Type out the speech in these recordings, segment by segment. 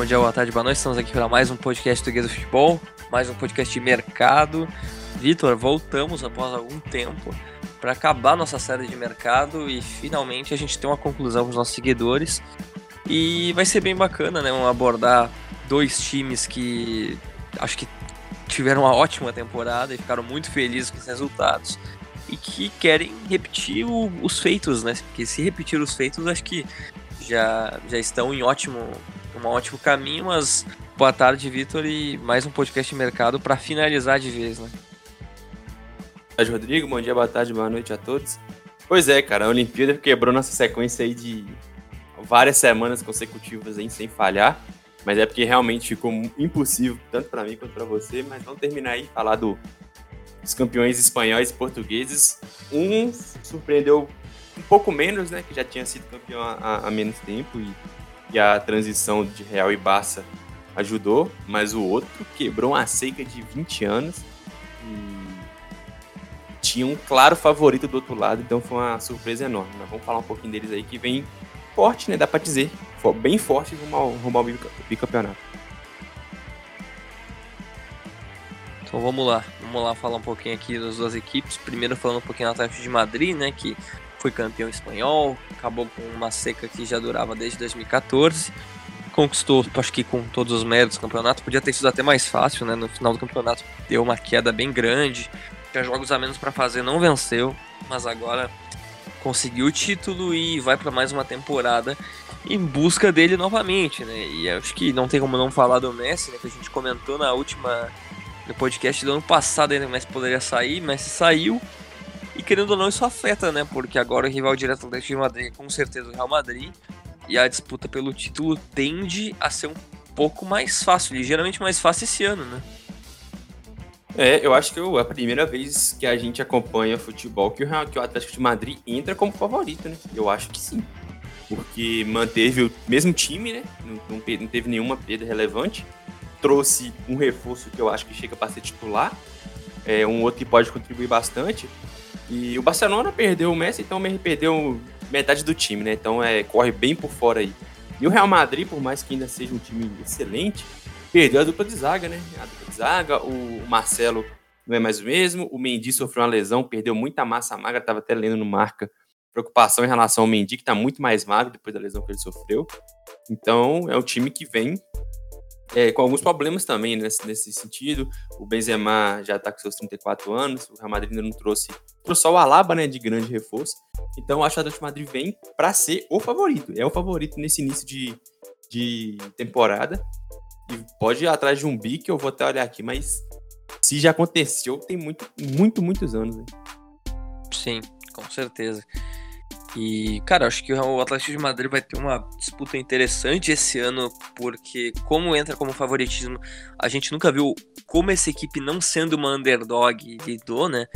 bom dia, boa tarde, boa noite. Estamos aqui para mais um podcast do Guia do Futebol, mais um podcast de mercado. Vitor, voltamos após algum tempo para acabar nossa série de mercado e finalmente a gente tem uma conclusão com os nossos seguidores. E vai ser bem bacana, né? Abordar dois times que acho que tiveram uma ótima temporada e ficaram muito felizes com os resultados e que querem repetir o, os feitos, né? Porque se repetir os feitos, acho que já, já estão em ótimo, um ótimo caminho, mas boa tarde, Vitor, e mais um podcast de mercado para finalizar de vez, né? Boa tarde, Rodrigo. Bom dia, boa tarde, boa noite a todos. Pois é, cara, a Olimpíada quebrou nossa sequência aí de várias semanas consecutivas aí sem falhar, mas é porque realmente ficou impossível, tanto para mim quanto para você, mas vamos terminar aí falar do, dos campeões espanhóis e portugueses. Um surpreendeu um pouco menos, né, que já tinha sido campeão há, há menos tempo e, e, a transição de Real e Barça ajudou, mas o outro quebrou uma seca de 20 anos e tinha um claro favorito do outro lado, então foi uma surpresa enorme. Nós vamos falar um pouquinho deles aí que vem forte, né? Dá para dizer. Bem forte rumo ao, rumo ao bicampeonato. Então vamos lá, vamos lá falar um pouquinho aqui das duas equipes. Primeiro falando um pouquinho do Atlético de Madrid, né, que foi campeão espanhol, acabou com uma seca que já durava desde 2014. Conquistou, acho que com todos os méritos do campeonato, podia ter sido até mais fácil, né? No final do campeonato deu uma queda bem grande, tinha jogos a menos para fazer, não venceu, mas agora conseguiu o título e vai para mais uma temporada em busca dele novamente, né? E acho que não tem como não falar do Messi, né? Que a gente comentou na última no podcast do ano passado ainda, Messi poderia sair, Messi saiu. Querendo ou não, isso afeta, né? Porque agora o rival direto do Atlético de Madrid é com certeza o Real Madrid. E a disputa pelo título tende a ser um pouco mais fácil, ligeiramente mais fácil esse ano, né? É, eu acho que é a primeira vez que a gente acompanha futebol que o, que o Atlético de Madrid entra como favorito, né? Eu acho que sim. Porque manteve o mesmo time, né? Não, não, não teve nenhuma perda relevante. Trouxe um reforço que eu acho que chega para ser titular. É, um outro que pode contribuir bastante. E o Barcelona perdeu o Messi, então perdeu metade do time, né? Então é, corre bem por fora aí. E o Real Madrid, por mais que ainda seja um time excelente, perdeu a dupla de zaga, né? A dupla de zaga, o Marcelo não é mais o mesmo, o Mendy sofreu uma lesão, perdeu muita massa magra, estava até lendo no marca preocupação em relação ao Mendy, que está muito mais magro depois da lesão que ele sofreu. Então, é um time que vem é, com alguns problemas também nesse, nesse sentido. O Benzema já está com seus 34 anos, o Real Madrid ainda não trouxe, trouxe só o Alaba, né, de grande reforço. Então, acho que o Atlético Madrid vem para ser o favorito. É o favorito nesse início de, de temporada. E pode ir atrás de um bi, que eu vou até olhar aqui, mas se já aconteceu, tem muito, muito, muitos anos. Né? Sim, com certeza. E, cara, acho que o Atlético de Madrid vai ter uma disputa interessante esse ano, porque como entra como favoritismo, a gente nunca viu como essa equipe não sendo uma underdog lidou, né?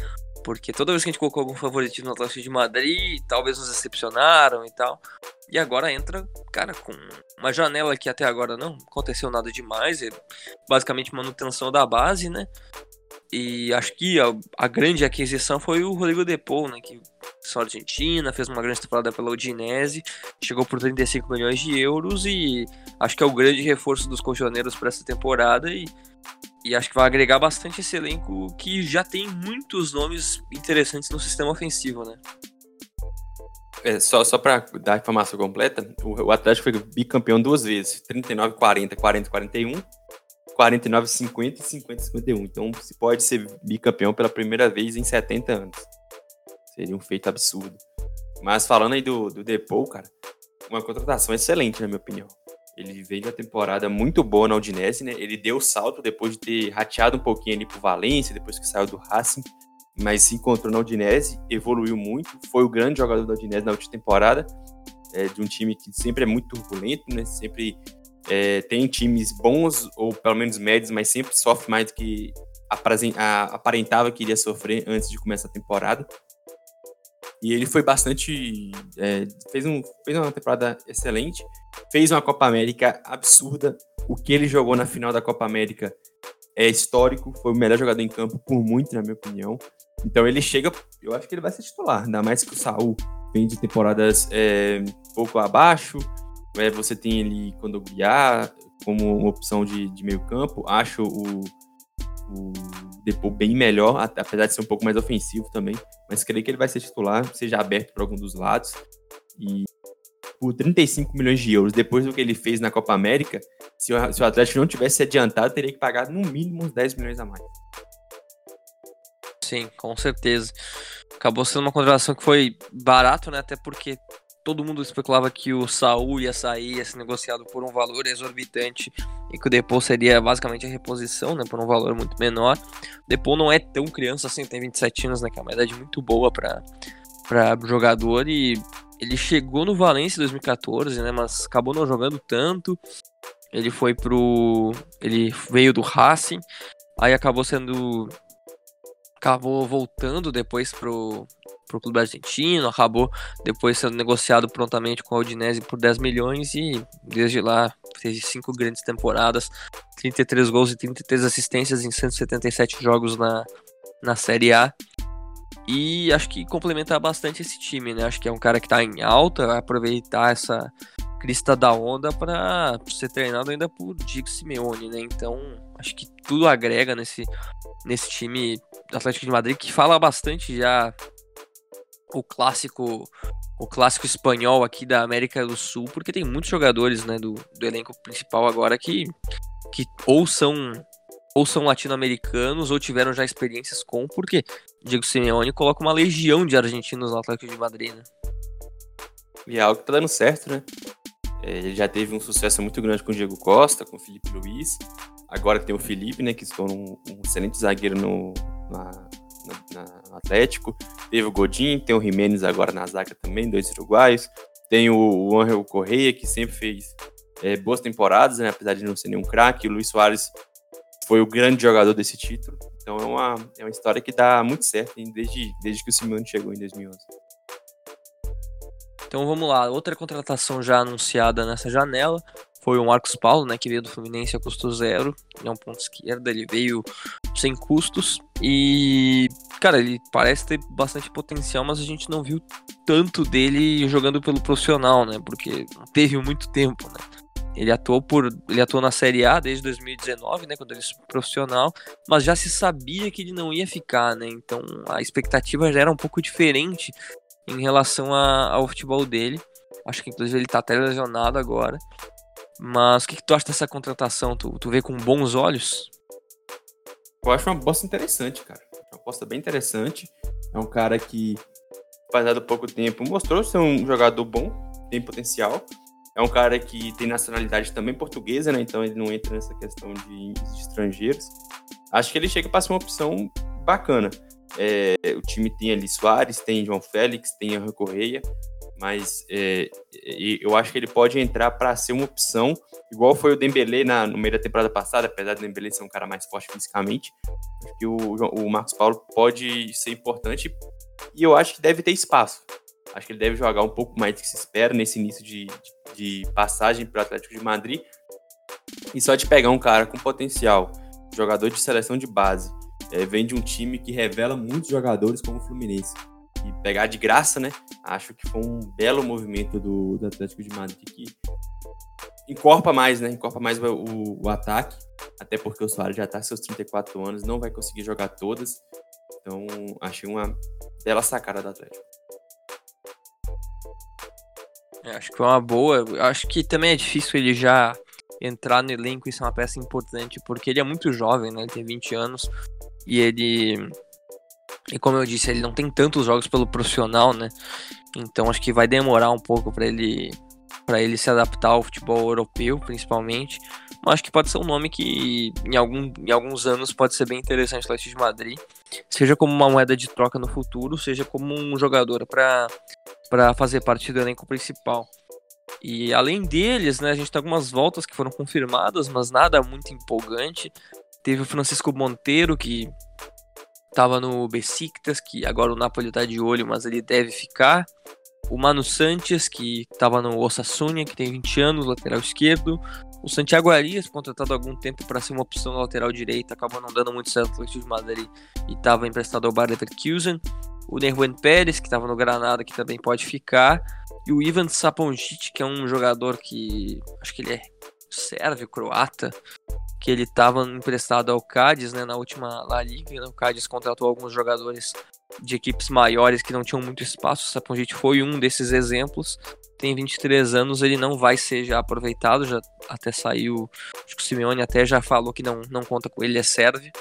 Porque toda vez que a gente colocou algum favoritismo no Atlético de Madrid, talvez nos decepcionaram e tal. E agora entra, cara, com uma janela que até agora não aconteceu nada demais, é basicamente manutenção da base, né? E acho que a, a grande aquisição foi o Rodrigo Depou, né? Que só Argentina, fez uma grande temporada pela Udinese, chegou por 35 milhões de euros e acho que é o grande reforço dos colchoneiros para essa temporada e, e acho que vai agregar bastante esse elenco que já tem muitos nomes interessantes no sistema ofensivo, né? É, só só para dar a informação completa, o, o Atlético foi bicampeão duas vezes, 39-40, 40-41, 49-50 e 50-51. Então se pode ser bicampeão pela primeira vez em 70 anos. Seria um feito absurdo. Mas falando aí do, do Depou, cara, uma contratação excelente, na minha opinião. Ele veio a temporada muito boa na Udinese, né? Ele deu salto depois de ter rateado um pouquinho ali pro Valência, depois que saiu do Racing, mas se encontrou na Udinese, evoluiu muito, foi o grande jogador da Udinese na última temporada, é, de um time que sempre é muito turbulento, né? Sempre é, tem times bons, ou pelo menos médios, mas sempre sofre mais do que aparentava que iria sofrer antes de começar a temporada. E ele foi bastante. É, fez, um, fez uma temporada excelente. Fez uma Copa América absurda. O que ele jogou na final da Copa América é histórico. Foi o melhor jogador em campo, por muito, na minha opinião. Então ele chega. Eu acho que ele vai ser titular. Ainda mais que o Saul vem de temporadas é, pouco abaixo. É, você tem ali Guiar, como uma opção de, de meio campo. Acho o, o Depô bem melhor, apesar de ser um pouco mais ofensivo também. Mas creio que ele vai ser titular, seja aberto para algum dos lados. E por 35 milhões de euros, depois do que ele fez na Copa América, se o, se o Atlético não tivesse adiantado, teria que pagar no mínimo uns 10 milhões a mais. Sim, com certeza. Acabou sendo uma contratação que foi barato, né? Até porque todo mundo especulava que o Saul ia sair, ia ser negociado por um valor exorbitante e que o Depô seria basicamente a reposição, né, por um valor muito menor. O Depô não é tão criança assim, tem 27 anos, né, que é uma idade muito boa para para jogador e ele chegou no Valência em 2014, né, mas acabou não jogando tanto. Ele foi pro ele veio do Racing, aí acabou sendo acabou voltando depois pro para o clube argentino, acabou depois sendo negociado prontamente com a Udinese por 10 milhões e desde lá fez cinco grandes temporadas, 33 gols e 33 assistências em 177 jogos na, na Série A. E acho que complementa bastante esse time, né? Acho que é um cara que está em alta, vai aproveitar essa crista da onda para ser treinado ainda por Diego Simeone, né? Então, acho que tudo agrega nesse, nesse time Atlético de Madrid que fala bastante já o clássico o clássico espanhol aqui da América do Sul, porque tem muitos jogadores né, do, do elenco principal agora que, que ou são ou são latino-americanos ou tiveram já experiências com, porque Diego Simeone coloca uma legião de argentinos no Atlético de Madrid, né? E é algo que tá dando certo, né? É, ele já teve um sucesso muito grande com o Diego Costa, com o Felipe Luiz. Agora tem o Felipe, né, que se tornou um, um excelente zagueiro no, na, na, Atlético. Teve o Godin, tem o Jimenez agora na zaga também, dois uruguaios. Tem o, o Angel Correia, que sempre fez é, boas temporadas, né, apesar de não ser nenhum craque. O Luiz Soares foi o grande jogador desse título. Então é uma, é uma história que dá muito certo desde, desde que o Simeone chegou em 2011. Então vamos lá, outra contratação já anunciada nessa janela foi o Marcos Paulo, né, que veio do Fluminense a custo zero, ele é um ponto esquerda, ele veio sem custos e, cara, ele parece ter bastante potencial, mas a gente não viu tanto dele jogando pelo profissional, né, porque não teve muito tempo, né. Ele atuou por, ele atuou na Série A desde 2019, né, quando ele foi profissional, mas já se sabia que ele não ia ficar, né? Então a expectativa já era um pouco diferente em relação a, ao futebol dele. Acho que inclusive ele tá até lesionado agora. Mas o que, que, tu acha dessa contratação? Tu, tu vê com bons olhos? Eu acho uma aposta interessante, cara. Uma aposta bem interessante. É um cara que, passado pouco tempo, mostrou ser um jogador bom, tem potencial. É um cara que tem nacionalidade também portuguesa, né? Então ele não entra nessa questão de, estrangeiros. Acho que ele chega para ser uma opção bacana. É, o time tem ali Soares, tem João Félix, tem Henrique Correia mas é, eu acho que ele pode entrar para ser uma opção, igual foi o Dembele na, no meio da temporada passada, apesar do Dembele ser um cara mais forte fisicamente, acho que o, o Marcos Paulo pode ser importante e eu acho que deve ter espaço. Acho que ele deve jogar um pouco mais do que se espera nesse início de, de, de passagem para o Atlético de Madrid. E só de pegar um cara com potencial, jogador de seleção de base, é, vem de um time que revela muitos jogadores como o Fluminense pegar de graça, né? Acho que foi um belo movimento do, do Atlético de Madrid que encorpa mais, né? Encorpa mais o, o, ataque, até porque o Soares já está seus 34 anos, não vai conseguir jogar todas. Então, achei uma bela sacada do Atlético. É, acho que foi uma boa. Acho que também é difícil ele já entrar no elenco, isso é uma peça importante, porque ele é muito jovem, né? Ele tem 20 anos e ele e como eu disse, ele não tem tantos jogos pelo profissional, né? Então acho que vai demorar um pouco para ele para ele se adaptar ao futebol europeu, principalmente. Mas acho que pode ser um nome que em, algum, em alguns anos pode ser bem interessante no Atlético de Madrid, seja como uma moeda de troca no futuro, seja como um jogador para fazer parte do elenco principal. E além deles, né, a gente tem algumas voltas que foram confirmadas, mas nada muito empolgante. Teve o Francisco Monteiro, que Tava no Besiktas, que agora o Napoli tá de olho, mas ele deve ficar. O Mano Sanches, que estava no Osasuna, que tem 20 anos, lateral esquerdo. O Santiago Arias, contratado há algum tempo para ser uma opção na lateral direita, acabou não dando muito certo no Atlético de Madrid e estava emprestado ao Bayer Leverkusen. O Nerwen Pérez, que estava no Granada, que também pode ficar. E o Ivan Saponjic, que é um jogador que acho que ele é sérvio, croata, que ele estava emprestado ao Cádiz, né, na última La Liga, né, o Cádiz contratou alguns jogadores de equipes maiores que não tinham muito espaço, o Saponjit foi um desses exemplos, tem 23 anos, ele não vai ser já aproveitado, já até saiu, acho que o Simeone até já falou que não, não conta com ele, é serve,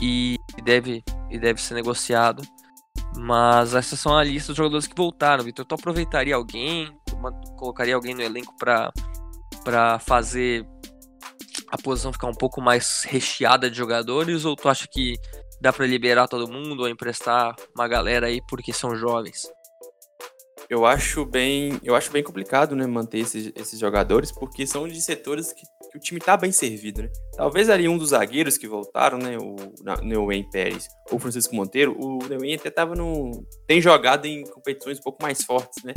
e deve, e deve ser negociado, mas essas são a lista dos jogadores que voltaram, Vitor, tu aproveitaria alguém, colocaria alguém no elenco para fazer a posição ficar um pouco mais recheada de jogadores ou tu acha que dá para liberar todo mundo ou emprestar uma galera aí porque são jovens? Eu acho bem, eu acho bem complicado, né, manter esses, esses jogadores porque são de setores que, que, o time tá bem servido, né? Talvez ali um dos zagueiros que voltaram, né, o Neuwen Pérez ou Francisco Monteiro, o Neuwen até tava no tem jogado em competições um pouco mais fortes, né?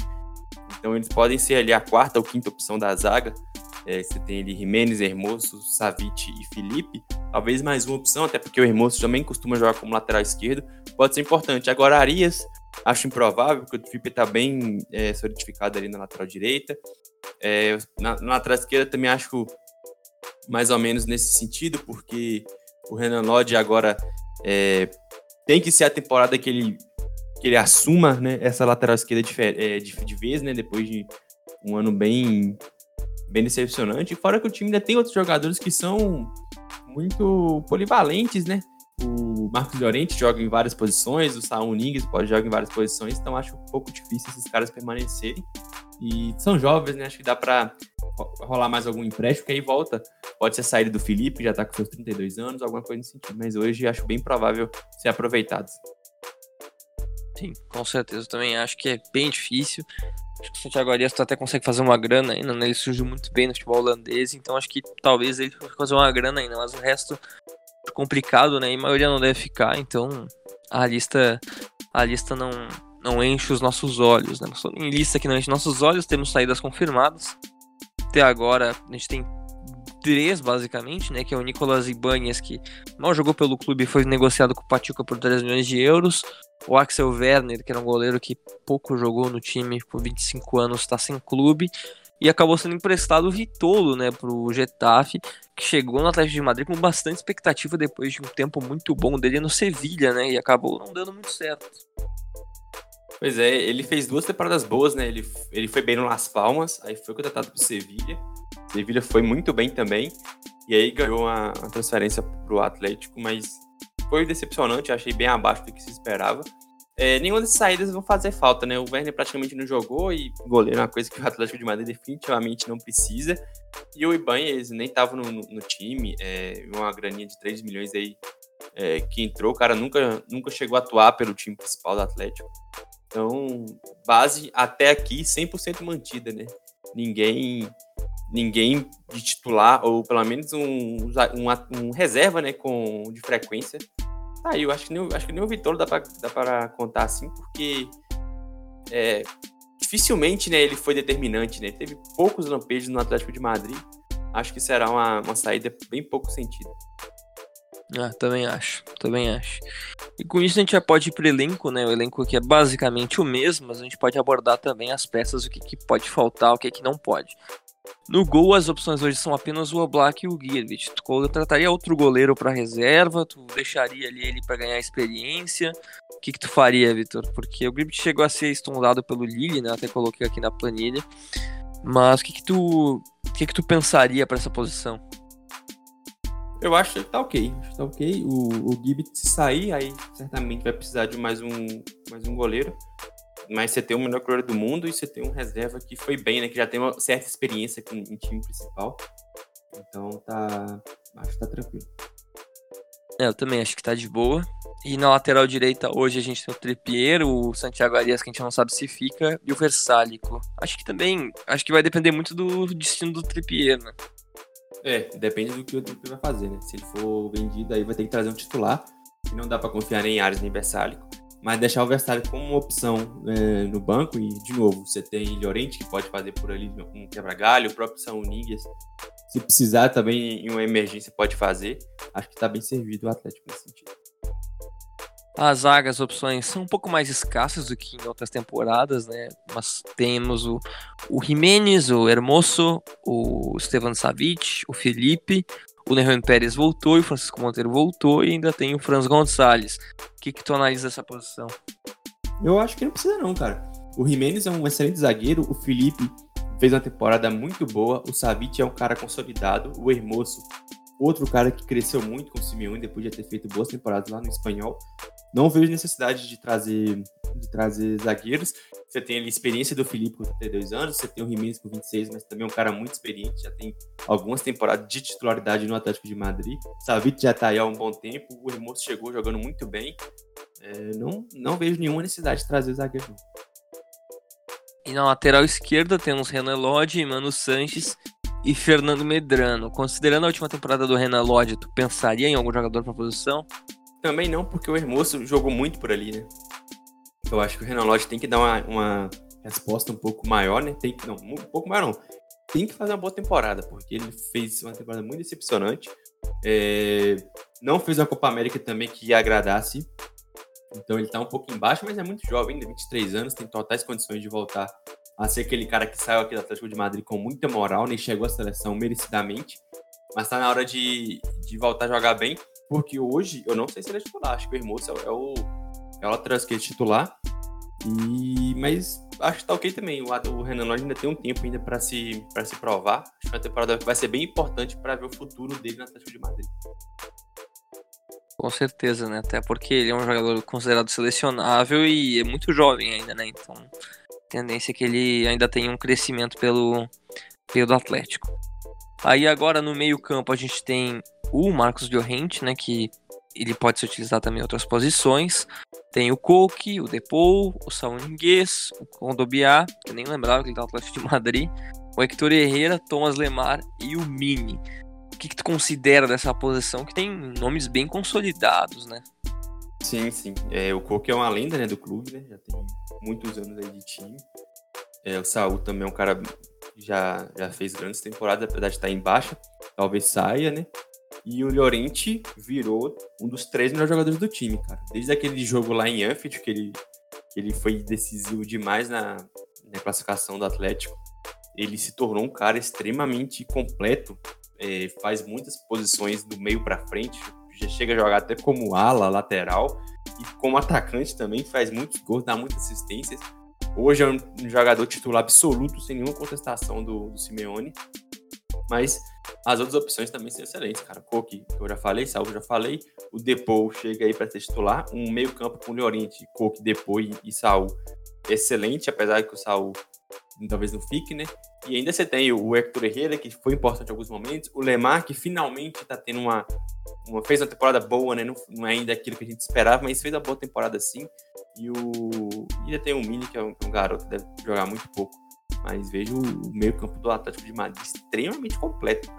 Então eles podem ser ali a quarta ou quinta opção da zaga. É, você tem ali Jimenez, Hermoso, Savic e Felipe. Talvez mais uma opção, até porque o Hermoso também costuma jogar como lateral esquerdo. Pode ser importante. Agora, Arias, acho improvável, porque o Felipe está bem é, solidificado ali na lateral direita. É, na, na, lateral esquerda também acho mais ou menos nesse sentido, porque o Renan Lodge agora é, tem que ser a temporada que ele, que ele assuma né, essa lateral esquerda de, é, de, de vez, né, depois de um ano bem bem decepcionante. Fora que o time ainda tem outros jogadores que são muito polivalentes, né? O Marcos Llorente joga em várias posições, o Saul Nigues pode jogar em várias posições, então acho um pouco difícil esses caras permanecerem. E são jovens, né? Acho que dá para rolar mais algum empréstimo, que aí volta. Pode ser a saída do Felipe, já tá com seus 32 anos, alguma coisa nesse sentido. Mas hoje acho bem provável ser aproveitados. Sim, com certeza. Eu também acho que é bem difícil. Acho que o Santiago Arias até consegue fazer uma grana ainda, né? Ele surgiu muito bem no futebol holandês, então acho que talvez ele possa fazer uma grana ainda, mas o resto é complicado, né? E a maioria não deve ficar, então a lista a lista não não enche os nossos olhos, né? Em lista que não enche nossos olhos, temos saídas confirmadas. Até agora a gente tem três, basicamente, né? Que é o Nicolas Ibanez, que mal jogou pelo clube e foi negociado com o Pachuca por 3 milhões de euros. O Axel Werner, que era um goleiro que pouco jogou no time, por 25 anos, está sem clube. E acabou sendo emprestado o Vitolo, né, pro Getafe, que chegou no Atlético de Madrid com bastante expectativa depois de um tempo muito bom dele no Sevilha, né, e acabou não dando muito certo. Pois é, ele fez duas temporadas boas, né, ele, ele foi bem no Las Palmas, aí foi contratado pro Sevilha, Sevilha foi muito bem também, e aí ganhou uma, uma transferência pro Atlético, mas foi decepcionante, achei bem abaixo do que se esperava. É, nenhuma dessas saídas vão fazer falta, né? O Werner praticamente não jogou e goleiro é uma coisa que o Atlético de Madrid definitivamente não precisa. E o Ibanez nem estava no, no, no, time, é, uma graninha de 3 milhões aí é, que entrou, o cara nunca, nunca chegou a atuar pelo time principal do Atlético. Então, base até aqui 100% mantida, né? Ninguém ninguém de titular, ou pelo menos um, um, um reserva, né, com, de frequência. Aí, eu acho que nem, acho que nem o Vitor dá para dá pra contar assim, porque é, dificilmente né, ele foi determinante, né? Teve poucos lampejos no Atlético de Madrid. Acho que será uma, uma saída bem pouco sentido. Ah, também acho, também acho. E com isso a gente já pode ir pro elenco, né? O elenco que é basicamente o mesmo, mas a gente pode abordar também as peças, o que, que pode faltar, o que, que não pode. No gol, as opções hoje são apenas o Oblak e o Guilherme. Tu contrataria outro goleiro para reserva? Tu deixaria ali ele para ganhar experiência? O que, que tu faria, Vitor? Porque o Gribbett chegou a ser estundado pelo Lille, né? Até coloquei aqui na planilha. Mas o que, que tu, o que, que tu pensaria para essa posição? Eu acho que tá ok. Acho tá ok. O, o Gibbet, se sair, aí certamente vai precisar de mais um, mais um goleiro mas você tem o melhor goleiro do mundo e você tem um reserva que foi bem, né? Que já tem uma certa experiência com, em time principal. Então tá. Acho que tá tranquilo. É, eu também acho que tá de boa. E na lateral direita hoje a gente tem o Trippier, o Santiago Arias, que a gente não sabe se fica, e o Versálico. Acho que também. Acho que vai depender muito do destino do Trippier, né? É, depende do que o Trippier vai fazer, né? Se ele for vendido, aí vai ter que trazer um titular. E não dá para confiar nem em Arias nem Versálico mas deixar o Versário como uma opção é, no banco, e de novo, você tem Llorente que pode fazer por ali um quebra-galho, o próprio São Nigues, se precisar também em uma emergência pode fazer, acho que está bem servido o Atlético nesse sentido. As zagas, opções são um pouco mais escassas do que em outras temporadas, né? Mas temos o, o Jimenez, o Hermoso, o Stevan Savic, o Felipe, o Nerran Pérez voltou e o Francisco Monteiro voltou e ainda tem o Franz Gonçalves. O que, que tu analisa dessa posição? Eu acho que não precisa não, cara. O Jimenez é um excelente zagueiro, o Felipe fez uma temporada muito boa, o Savic é um cara consolidado, o Hermoso, outro cara que cresceu muito com o Simeone depois de ter feito boas temporadas lá no espanhol. Não vejo necessidade de trazer, de trazer zagueiros. Você tem ali a experiência do Felipe com 32 anos, você tem o Jimenez com 26, mas também é um cara muito experiente, já tem algumas temporadas de titularidade no Atlético de Madrid. Savic já está aí há um bom tempo, o Hermoso chegou jogando muito bem. É, não, não vejo nenhuma necessidade de trazer zagueiro. E na lateral esquerda temos Renan Lodge, Mano Sanches e Fernando Medrano. Considerando a última temporada do Renan Lodge, tu pensaria em algum jogador para posição? Também não, porque o Hermoso jogou muito por ali, né? Eu acho que o Renan Lodge tem que dar uma, uma resposta um pouco maior, né? Tem que, não, um pouco maior não. Tem que fazer uma boa temporada, porque ele fez uma temporada muito decepcionante. É, não fez uma Copa América também que agradasse. Então ele tá um pouco embaixo, mas é muito jovem, ainda 23 anos, tem totais condições de voltar a ser aquele cara que saiu aqui do Atlético de Madrid com muita moral, nem chegou à seleção merecidamente. Mas tá na hora de, de voltar a jogar bem. Porque hoje, eu não sei se ele é titular, acho que o Hermoso é, o, é o lateral esquerdo titular. E, mas acho que tá ok também. O, o Renan Lodge ainda tem um tempo ainda para se, pra se provar. Acho que a temporada vai ser bem importante para ver o futuro dele na Atlético de Madrid. Com certeza, né? Até porque ele é um jogador considerado selecionável e é muito jovem ainda, né? Então, tendência é que ele ainda tenha um crescimento pelo, pelo Atlético. Aí agora no meio-campo a gente tem o Marcos Llorente, né, que ele pode ser utilizado também em outras posições. Tem o Coque, o Depou, o Saúl Ninguês, o Condobiá, que eu nem lembrava que ele estava no Atlético de Madrid, o Hector Herrera, Thomas Lemar e o Mini. O que, que tu considera dessa posição que tem nomes bem consolidados, né? Sim, sim. É, o Coque é uma lenda né, do clube, né? Já tem muitos anos aí de time. É, o Saúl também é um cara que já, já fez grandes temporadas, apesar de estar em baixa. Talvez saia, né? E o Llorente virou um dos três melhores jogadores do time, cara. Desde aquele jogo lá em Anfield, que ele, que ele foi decisivo demais na, na classificação do Atlético, ele se tornou um cara extremamente completo, é, faz muitas posições do meio para frente, já chega a jogar até como ala, lateral, e como atacante também, faz muitos gols, dá muitas assistências. Hoje é um jogador titular absoluto, sem nenhuma contestação do, do Simeone. Mas as outras opções também são excelentes, cara. Coque, que eu já falei, Saúl já falei. O Depou chega aí para titular. Um meio-campo com o Llorente, Coque, Depou e, e Saúl. Excelente, apesar de que o Saúl talvez não fique, né? E ainda você tem o Hector Herrera, que foi importante em alguns momentos. O Lemar, que finalmente está tendo uma, uma. fez uma temporada boa, né? Não, não, é ainda aquilo que a gente esperava, mas fez uma boa temporada sim. E o. Ainda tem o Mini, que é um, um garoto deve jogar muito pouco mas vejo o meio-campo do Atlético de Madrid extremamente completo.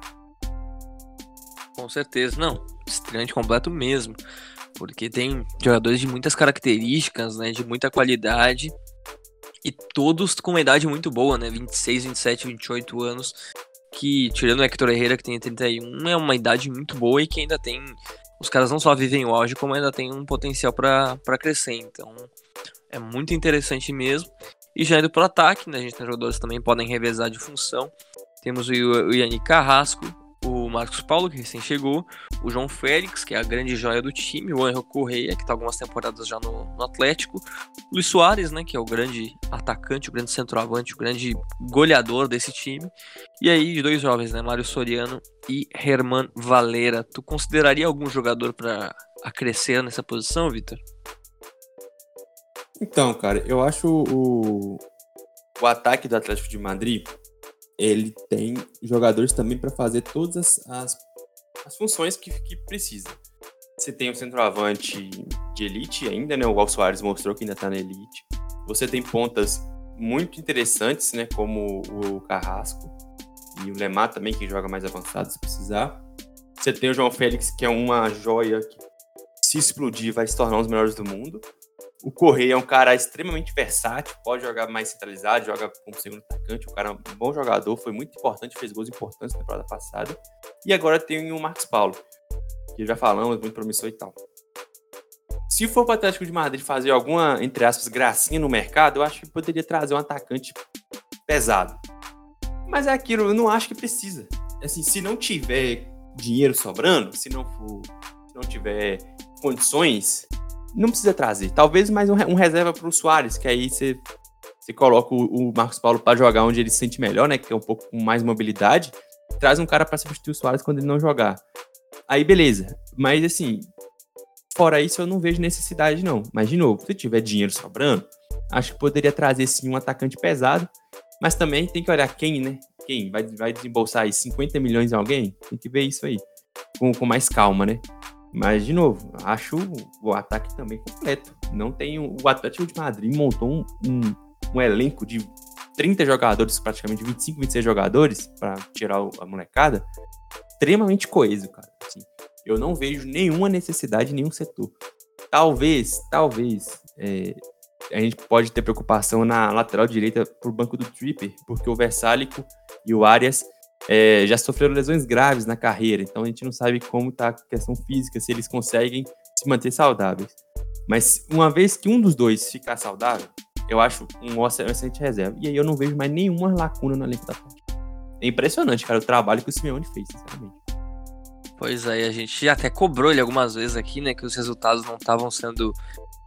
Com certeza, não, extremamente completo mesmo, porque tem jogadores de muitas características, né, de muita qualidade. E todos com uma idade muito boa, né, 26, 27, 28 anos, que tirando o Hector Herrera que tem 31, é uma idade muito boa e que ainda tem os caras não só vivem o auge, como ainda tem um potencial para crescer, então é muito interessante mesmo. E já indo para o ataque, né, a gente tem jogadores que também podem revezar de função. Temos o, o Yannick Carrasco, o Marcos Paulo, que recém chegou, o João Félix, que é a grande joia do time, o Henrique Correia, que está algumas temporadas já no, no, Atlético, Luiz Soares, né, que é o grande atacante, o grande centroavante, o grande goleador desse time, e aí dois jovens, né, Mário Soriano e Herman Valera. Tu consideraria algum jogador para crescer nessa posição, Vitor? Então, cara, eu acho o, o ataque do Atlético de Madrid, ele tem jogadores também para fazer todas as, as, as funções que, que precisa. Você tem um centroavante de elite ainda, né? O Gal Soares mostrou que ainda está na elite. Você tem pontas muito interessantes, né? Como o Carrasco e o Lemar também, que joga mais avançado se precisar. Você tem o João Félix, que é uma joia que, se explodir, vai se tornar um dos melhores do mundo. O Correia é um cara extremamente versátil, pode jogar mais centralizado, joga como segundo atacante, um cara um bom jogador, foi muito importante, fez gols importantes na temporada passada. E agora tem o Marcos Paulo, que já falamos, muito promissor e tal. Se for para o Atlético de Madrid fazer alguma, entre aspas, gracinha no mercado, eu acho que poderia trazer um atacante pesado. Mas é aquilo, eu não acho que precisa. Assim, se não tiver dinheiro sobrando, se não for, se não tiver condições, não precisa trazer. Talvez mais um, um reserva para o Soares, que aí você, você coloca o, o Marcos Paulo para jogar onde ele se sente melhor, né? Que é um pouco com mais mobilidade. Traz um cara para substituir o Soares quando ele não jogar. Aí beleza. Mas assim, fora isso eu não vejo necessidade não. Mas de novo, se tiver dinheiro sobrando, acho que poderia trazer sim um atacante pesado. Mas também tem que olhar quem, né? Quem vai, vai desembolsar aí 50 milhões em alguém? Tem que ver isso aí. Com, com mais calma, né? Mas, de novo, acho o ataque também completo. Não tem. O Atlético de Madrid montou um, um, um elenco de 30 jogadores, praticamente 25, 26 jogadores, para tirar a molecada, extremamente coeso, cara. Assim, eu não vejo nenhuma necessidade em nenhum setor. Talvez, talvez, é, a gente pode ter preocupação na lateral direita por banco do Tripper, porque o Versálico e o Arias é, já sofreram lesões graves na carreira, então a gente não sabe como está a questão física, se eles conseguem se manter saudáveis. Mas uma vez que um dos dois ficar saudável, eu acho um excelente reserva. E aí eu não vejo mais nenhuma lacuna no elenco da Ponte. É impressionante, cara, o trabalho que o Simeone fez, sinceramente. Pois é, a gente até cobrou ele algumas vezes aqui, né, que os resultados não estavam sendo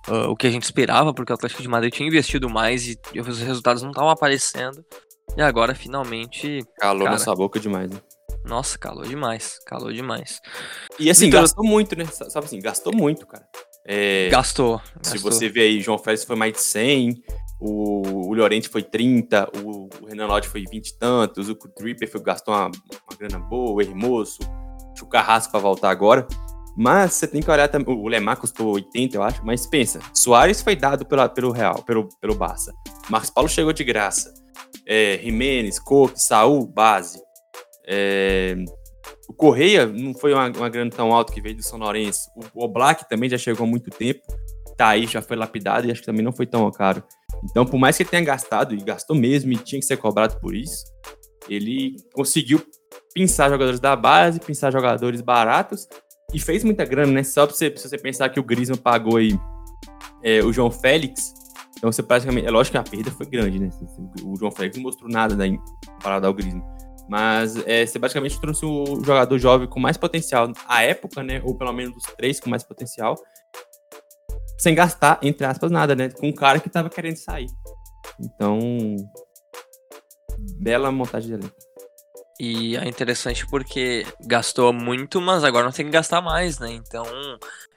uh, o que a gente esperava, porque o Atlético de Madrid tinha investido mais e os resultados não estavam aparecendo. E agora, finalmente. Calou cara, nessa boca demais, né? Nossa, calou demais. Calou demais. E assim, Victor... gastou muito, né? Sabe assim, gastou muito, cara. É... Gastou, Se gastou. você ver aí, João Félix foi mais de 100, o, o Llorente foi 30, o, o Renan Lodge foi 20 e tantos, o Tripper foi, gastou uma, uma grana boa, o Hermoso, o Carrasco pra voltar agora. Mas você tem que olhar também. O Lemar custou 80, eu acho. Mas pensa: Soares foi dado pela, pelo Real, pelo, pelo Barça. Marcos Paulo chegou de graça é, Jimenez, Coque, Saul, base. É, o Correia não foi uma, uma grana tão alta que veio do São Lourenço. O, o Black também já chegou há muito tempo. Tá aí, já foi lapidado e acho que também não foi tão caro. Então, por mais que ele tenha gastado, e gastou mesmo, e tinha que ser cobrado por isso, ele conseguiu pensar jogadores da base, pensar jogadores baratos e fez muita grana, né? Só pra você, pra você pensar que o Griezmann pagou aí é, o João Félix, então você praticamente. É lógico que a perda foi grande, né? O João Félix não mostrou nada daí comparado ao Griezmann. Mas é, você basicamente trouxe o jogador jovem com mais potencial à época, né? Ou pelo menos os três com mais potencial. Sem gastar, entre aspas, nada, né? Com um cara que tava querendo sair. Então. Bela montagem de elenco. E é interessante porque gastou muito, mas agora não tem que gastar mais, né? Então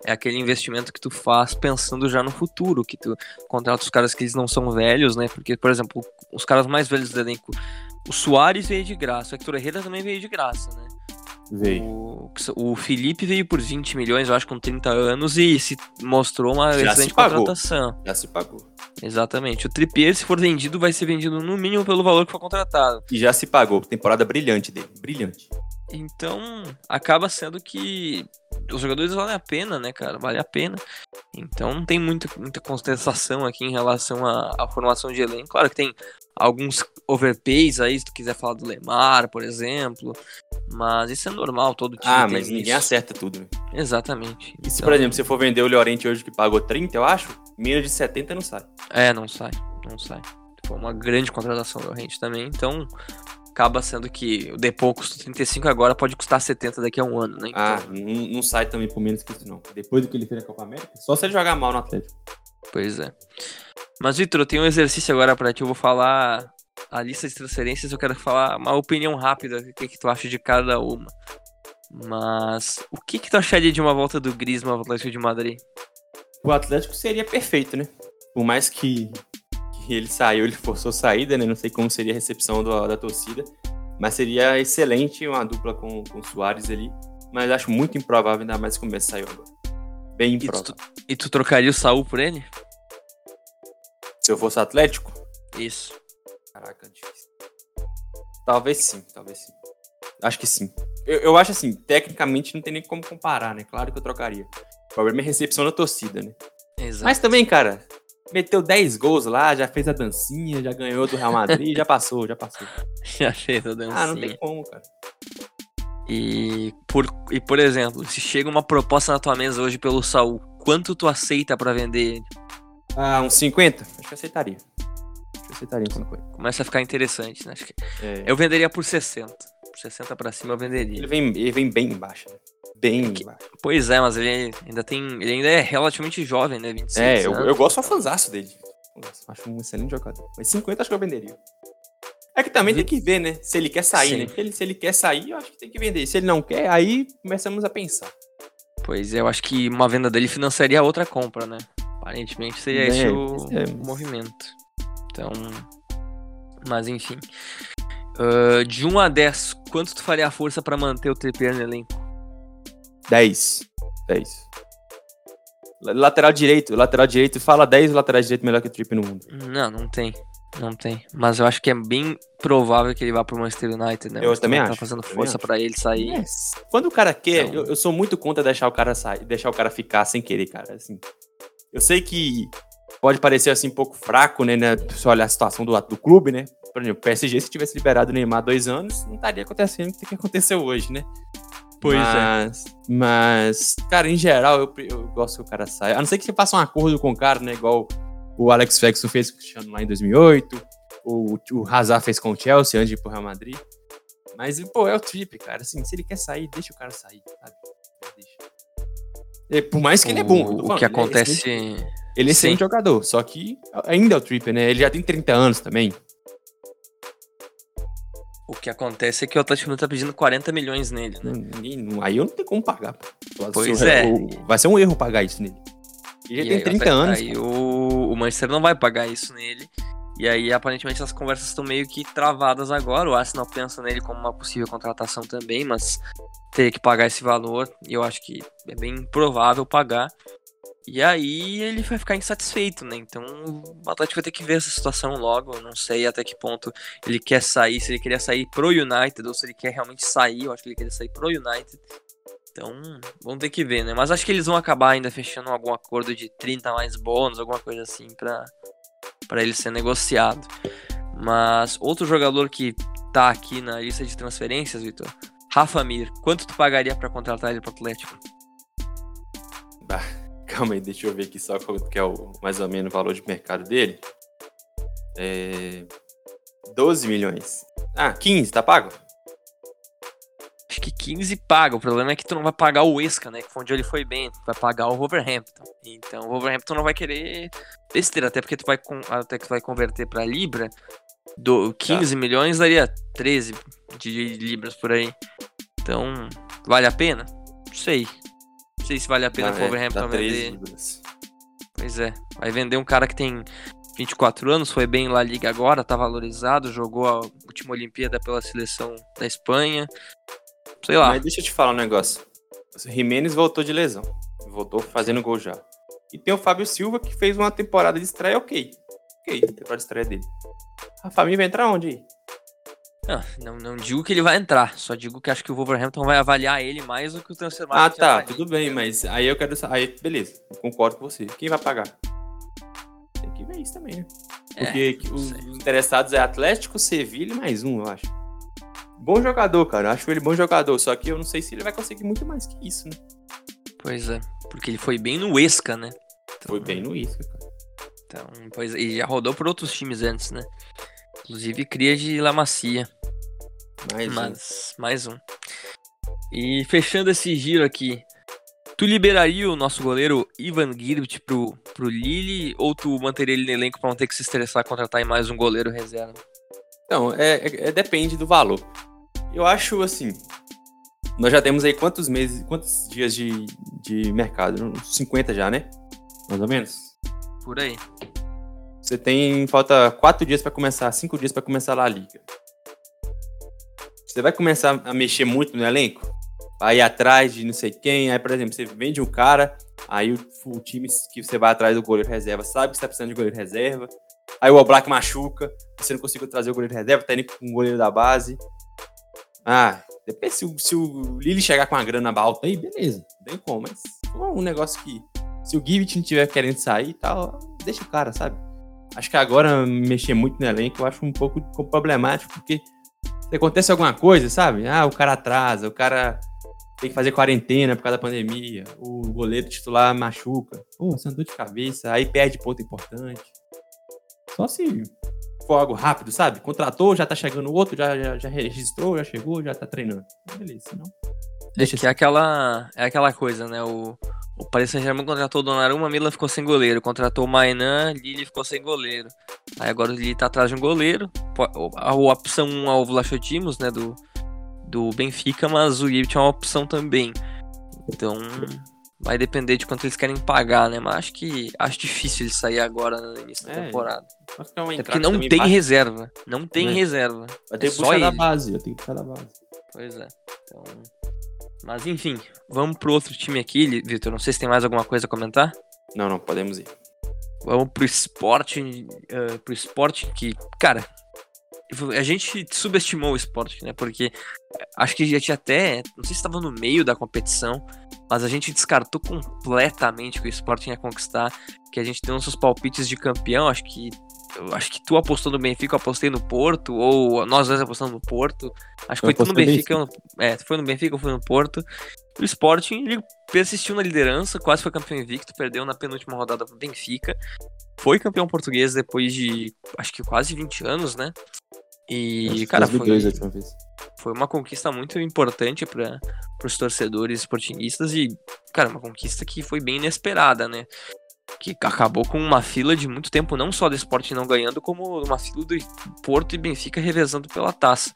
é aquele investimento que tu faz pensando já no futuro, que tu contrata os caras que eles não são velhos, né? Porque, por exemplo, os caras mais velhos do elenco, o Soares veio de graça, o Hector Herrera também veio de graça, né? Veio. O, o Felipe veio por 20 milhões, eu acho, com 30 anos e se mostrou uma Já excelente contratação. Já se pagou. Exatamente. O Trippier, se for vendido, vai ser vendido no mínimo pelo valor que foi contratado. E já se pagou. Temporada brilhante dele. Brilhante. Então, acaba sendo que os jogadores valem a pena, né, cara? Vale a pena. Então, não tem muita, muita contestação aqui em relação à, à formação de elenco. Claro que tem alguns overpays aí, se tu quiser falar do Lemar, por exemplo. Mas isso é normal, todo time Ah, mas ninguém acerta tudo, né? Exatamente. E se, então... por exemplo, você for vender o Llorente hoje que pagou 30, eu acho, menos de 70 não sai. É, não sai, não sai. Foi uma grande contratação do Llorente também, então acaba sendo que o Depô custa 35 agora, pode custar 70 daqui a um ano, né? Ah, então... Ah, não, não, sai também por menos que isso não. Depois do que ele fez na Copa América, só se ele jogar mal no Atlético. Pois é. Mas, Vitor, eu tenho um exercício agora para ti. Eu vou falar a lista de transferências. Eu quero falar uma opinião rápida. O que, que tu acha de cada uma? Mas o que, que tu acharia de uma volta do Griezmann ao Atlético de Madrid? O Atlético seria perfeito, né? Por mais que, ele saiu, ele forçou saída, né? Não sei como seria a recepção do, da torcida. Mas seria excelente uma dupla com, com o Soares ali. Mas acho muito improvável, ainda mais como ele saiu agora. Bem improvável. E tu, e tu trocaria o Saul por ele? Se eu fosse Atlético? Isso. Caraca, difícil. Talvez sim, talvez sim. Acho que sim. Eu, eu acho assim, tecnicamente não tem nem como comparar, né? Claro que eu trocaria. O problema é a recepção da torcida, né? Exato. Mas também, cara, meteu 10 gols lá, já fez a dancinha, já ganhou do Real Madrid, já passou, já passou. Já fez a dancinha. Ah, não tem como, cara. E por, e por exemplo, se chega uma proposta na tua mesa hoje pelo Saul, quanto tu aceita pra vender ele? Ah, uns 50? Acho que aceitaria. Acho que aceitaria um 50. Começa a ficar interessante, né? Acho que É. eu venderia por 60. Por 60 pra cima eu venderia. Ele, vem, ele vem bem embaixo, né? Bem que- embaixo. Pois é, mas ele ainda tem. Ele ainda é relativamente jovem, né? 26 É, eu, eu gosto do fanzaço dele. Acho um excelente jogador. Mas 50 acho que eu venderia. É que também tem que ver, né? Se ele quer sair, Sim. né? Se ele, se ele quer sair, eu acho que tem que vender. Se ele não quer, aí começamos a pensar. Pois é, eu acho que uma venda dele financiaria outra compra, né? Aparentemente seria É, esse o, é. o movimento. Então. Mas enfim. Ah, de 1 a 10, quanto tu faria a força pra manter o Trippier no elenco? 10. 10. La- Lateral direito. Lateral direito. Fala 10 laterais direito melhor que o Trip no mundo. Não, não tem. Não tem. Mas eu acho que é bem provável que ele vá pro Manchester United, né? Eu também United acho, Tá fazendo força pra ele sair. Quando o cara quer, Então- eu, eu sou muito contra deixar o cara sair, deixar o cara ficar sem querer, cara. Assim, eu sei que pode parecer assim um pouco fraco, né, né? Se olhar a situação do, do clube, né? Por exemplo, o PSG, se tivesse liberado o Neymar há dois anos, não estaria acontecendo o que aconteceu hoje, né? Pois é. mas, Mas, cara, em geral, eu, eu gosto que o cara saia. A não ser que você faça um acordo com o cara, né? Igual o Alex Ferguson fez com o Cristiano lá em 2008. O, o Hazard fez com o Chelsea antes de ir pro Real Madrid. Mas, pô, é o Trip, cara. Assim, se ele quer sair, deixa o cara sair, sabe? Deixa. E, por mais que ele é bom. tô O, falando, que ele é acontece. excelente- Ele é excelente Sim. jogador, só que ainda é o Tripper, né? Ele já tem 30 anos também. O que acontece é que o Atlético Mineiro tá pedindo 40 milhões nele, né? Aí eu não tenho como pagar. Pois Se é. o- Vai ser um erro pagar isso nele. Ele já tem aí, 30 até- anos. Aí o, o Manchester não vai pagar isso nele. E aí, aparentemente, as conversas estão meio que travadas agora. O Arsenal pensa nele como uma possível contratação também, mas teria que pagar esse valor. E eu acho que é bem provável pagar. E aí ele vai ficar insatisfeito, né? Então o Atlético vai ter que ver essa situação logo. Eu não sei até que ponto ele quer sair, se ele queria sair pro United ou se ele quer realmente sair. Eu acho que ele queria sair pro United. Então, vamos ter que ver, né? Mas acho que eles vão acabar ainda fechando algum acordo de 30 mais bônus, alguma coisa assim, pra, pra ele ser negociado. Mas outro jogador que tá aqui na lista de transferências, Vitor, Rafa Mir, quanto tu pagaria pra contratar ele pro Atlético? Bah, calma aí, deixa eu ver aqui só qual que é o, mais ou menos o valor de mercado dele. É, 12 milhões. Ah, 15, tá pago? Acho que 15 paga. O problema é que tu não vai pagar o Esca, né? Que foi onde ele foi bem. Tu vai pagar o Wolverhampton. Então o Wolverhampton não vai querer besteira, até porque tu vai, até que tu vai converter pra Libra. Do 15 milhões daria 13 de Libras por aí. Então, vale a pena? Não sei. Sei se vale a pena Ah, é, Wolverhampton 13 vender. libras. Pois é. Vai vender um cara que tem 24 anos, foi bem lá Liga agora, tá valorizado, jogou a última Olimpíada pela seleção da Espanha. Sei lá. Mas deixa eu te falar um negócio. O Jimenez voltou de lesão. Voltou fazendo gol já. E tem o Fábio Silva que fez uma temporada de estreia ok. Ok, temporada de estreia dele. A família vai entrar onde aí? Não, não digo que ele vai entrar, só digo que acho que o Wolverhampton vai avaliar ele mais do que o transfer Ah, tá, avalia. tudo bem, mas aí eu quero saber. Aí, beleza, concordo com você. Quem vai pagar? Tem que ver isso também, né? É, Porque não os interessados é Atlético, Sevilha e mais um, eu acho. Bom jogador, cara. Acho ele bom jogador. Só que eu não sei se ele vai conseguir muito mais que isso, né? Pois é, porque ele foi bem no Esca, né? Foi bem no isso, cara. Então, pois é, e já rodou por outros times antes, né? Inclusive cria de La Macia. Mais um. Mas, mais um. E fechando esse giro aqui, tu liberaria o nosso goleiro Ivan Girbit pro, pro Lille ou tu manteria ele no elenco pra não ter que se estressar a contratar em mais um goleiro reserva? Então, é, é- é- depende do valor. Eu acho assim. Nós já temos aí quantos meses, quantos dias de, de mercado? Uns 50 já, né? Mais ou menos. Por aí. Você tem. Falta quatro dias pra começar, cinco dias pra começar lá a liga. Você vai começar a mexer muito no elenco? Ir atrás de não sei quem. Aí, por exemplo, você vende um cara, aí o, o time que você vai atrás do goleiro reserva sabe que você tá precisando de goleiro reserva. Aí o Oblak machuca, você não conseguiu trazer o goleiro reserva, tá indo com o goleiro da base. Ah, depois se, se o Lille chegar com uma grana alta aí, beleza, bem como, mas for um negócio que se o Gibbet não tiver querendo sair e tal, deixa o cara, sabe? Acho que agora mexer muito no elenco eu acho um pouco problemático, porque se acontece alguma coisa, sabe? Ah, o cara atrasa, o cara tem que fazer quarentena por causa da pandemia, o goleiro titular machuca, pô, você andou de cabeça, aí perde ponto importante. Só se for algo rápido, sabe? Contratou, já tá chegando outro, já, já, já registrou, já chegou, já tá treinando. Beleza, não. Deixa é que é aquela, é aquela coisa, né? O, o Paris Saint-Germain contratou o Donnarumma, Milan ficou sem goleiro. Contratou o Mainan, Lille ficou sem goleiro. Aí agora o Lille tá atrás de um goleiro. A opção 1 é o Vlachodimos, né? Do, do Benfica, mas o Lille tinha uma opção também. Então vai depender de quanto eles querem pagar, né? Mas acho que acho difícil ele sair agora no início da é, temporada. É, é porque não tem reserva. Não tem é. reserva. Vai ter é que puxar da base, vai ter que puxar da base. Pois é. Então... Mas enfim, vamos pro outro time aqui, Vitor. Não sei se tem mais alguma coisa a comentar. Não, não, podemos ir. Vamos pro esporte, uh, pro esporte que, cara, a gente subestimou o esporte, né? Porque acho que já tinha até, não sei se estava no meio da competição, mas a gente descartou completamente que o esporte ia conquistar, que a gente deu nossos palpites de campeão, acho que eu acho que tu apostou no Benfica, eu apostei no Porto, ou nós dois apostamos no Porto. Acho que eu foi tu no Benfica, eu, é, tu foi no Benfica, eu fui no Porto. O Sporting, ele persistiu na liderança, quase foi campeão invicto, perdeu na penúltima rodada pro Benfica. Foi campeão português depois de, acho que quase 20 anos, né? E, cara, foi, foi uma conquista muito importante para os torcedores sportinguistas e, cara, uma conquista que foi bem inesperada, né? Que acabou com uma fila de muito tempo, não só do esporte não ganhando, como uma fila do Porto e Benfica revezando pela taça.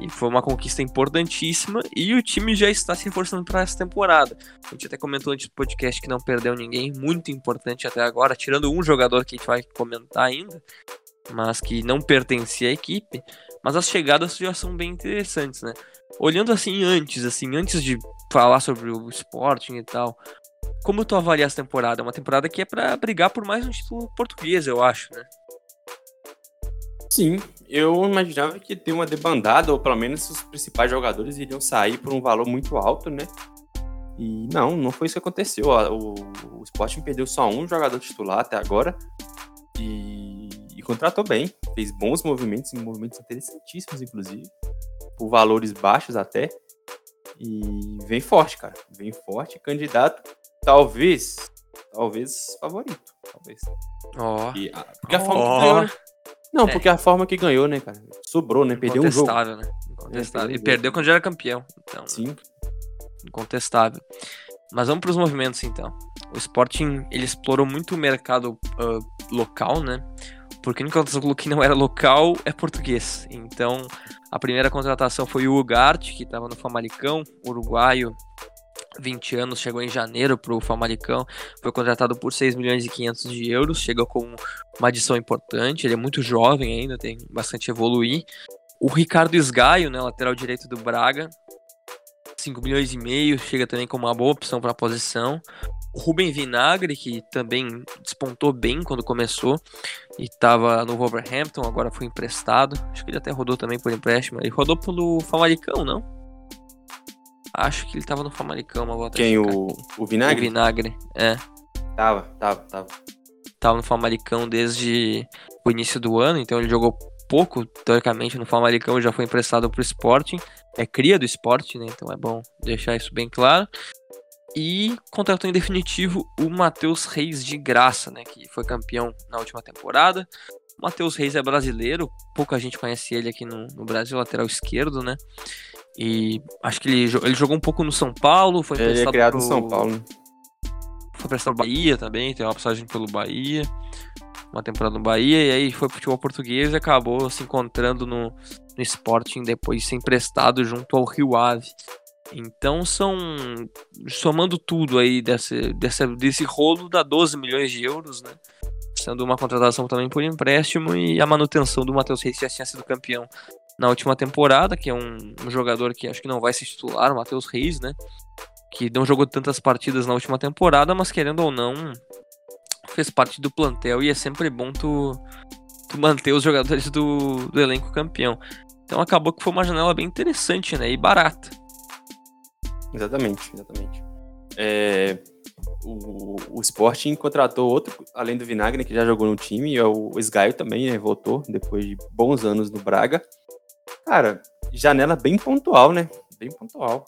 E foi uma conquista importantíssima e o time já está se reforçando para essa temporada. A gente até comentou antes do podcast que não perdeu ninguém, muito importante até agora, tirando um jogador que a gente vai comentar ainda, mas que não pertencia à equipe. Mas as chegadas já são bem interessantes, né? Olhando assim antes, assim, antes de falar sobre o Sporting e tal, como tu avalia essa temporada? É uma temporada que é para brigar por mais um título português, eu acho, né? Sim, eu imaginava que ter uma debandada, ou pelo menos os principais jogadores iriam sair por um valor muito alto, né? E não, não foi isso que aconteceu. O, o Sporting perdeu só um jogador titular até agora. E contratou bem, fez bons movimentos, movimentos interessantíssimos, inclusive, por valores baixos até. E vem forte, cara. Vem forte, candidato, talvez, talvez favorito, talvez. Ó. Oh. Porque a forma oh. que ganhou, né? Não, é. porque a forma que ganhou, né, cara? Sobrou, né? Perdeu um jogo. Incontestável, né? Incontestável. É, e perdeu quando já era campeão. Então, Sim. Incontestável. Mas vamos para os movimentos então. O Sporting ele explorou muito o mercado uh, local, né? porque o único que não era local é português. Então, a primeira contratação foi o Ugarte, que estava no Famalicão, uruguaio, 20 anos, chegou em janeiro para o Famalicão, foi contratado por 6 milhões e 500 de euros, chegou com uma adição importante, ele é muito jovem ainda, tem bastante a evoluir. O Ricardo Esgaio, né, lateral direito do Braga, 5 milhões e meio, chega também como uma boa opção para a posição. Rubem Vinagre, que também despontou bem quando começou e estava no Wolverhampton, agora foi emprestado. Acho que ele até rodou também por empréstimo. Ele rodou pelo Famalicão, não? Acho que ele estava no Famalicão, uma volta. Quem? O, o Vinagre? O Vinagre, é. Tava, tava, tava. Tava no Famalicão desde o início do ano, então ele jogou pouco, teoricamente, no Famalicão já foi emprestado para o Sporting. É cria do Sporting, né? Então é bom deixar isso bem claro. E contratou em definitivo o Matheus Reis de graça, né? Que foi campeão na última temporada. O Matheus Reis é brasileiro, pouca gente conhece ele aqui no, no Brasil, lateral esquerdo, né? E acho que ele, ele jogou um pouco no São Paulo, foi ele é criado pro... no São Paulo. Foi prestado no Bahia também, tem uma passagem pelo Bahia, uma temporada no Bahia, e aí foi pro futebol português e acabou se encontrando no, no Sporting depois de ser emprestado junto ao Rio Ave. Então são somando tudo aí desse, desse, desse rolo dá 12 milhões de euros, né? Sendo uma contratação também por empréstimo e a manutenção do Matheus Reis já tinha sido campeão na última temporada, que é um, um jogador que acho que não vai se titular, o Matheus Reis, né? Que não jogou tantas partidas na última temporada, mas querendo ou não, fez parte do plantel e é sempre bom tu, tu manter os jogadores do, do elenco campeão. Então acabou que foi uma janela bem interessante, né? E barata. Exatamente, exatamente. É, o, o Sporting contratou outro, além do Vinagre, que já jogou no time, é o Sgaio também, né? Voltou depois de bons anos no Braga. Cara, janela bem pontual, né? Bem pontual.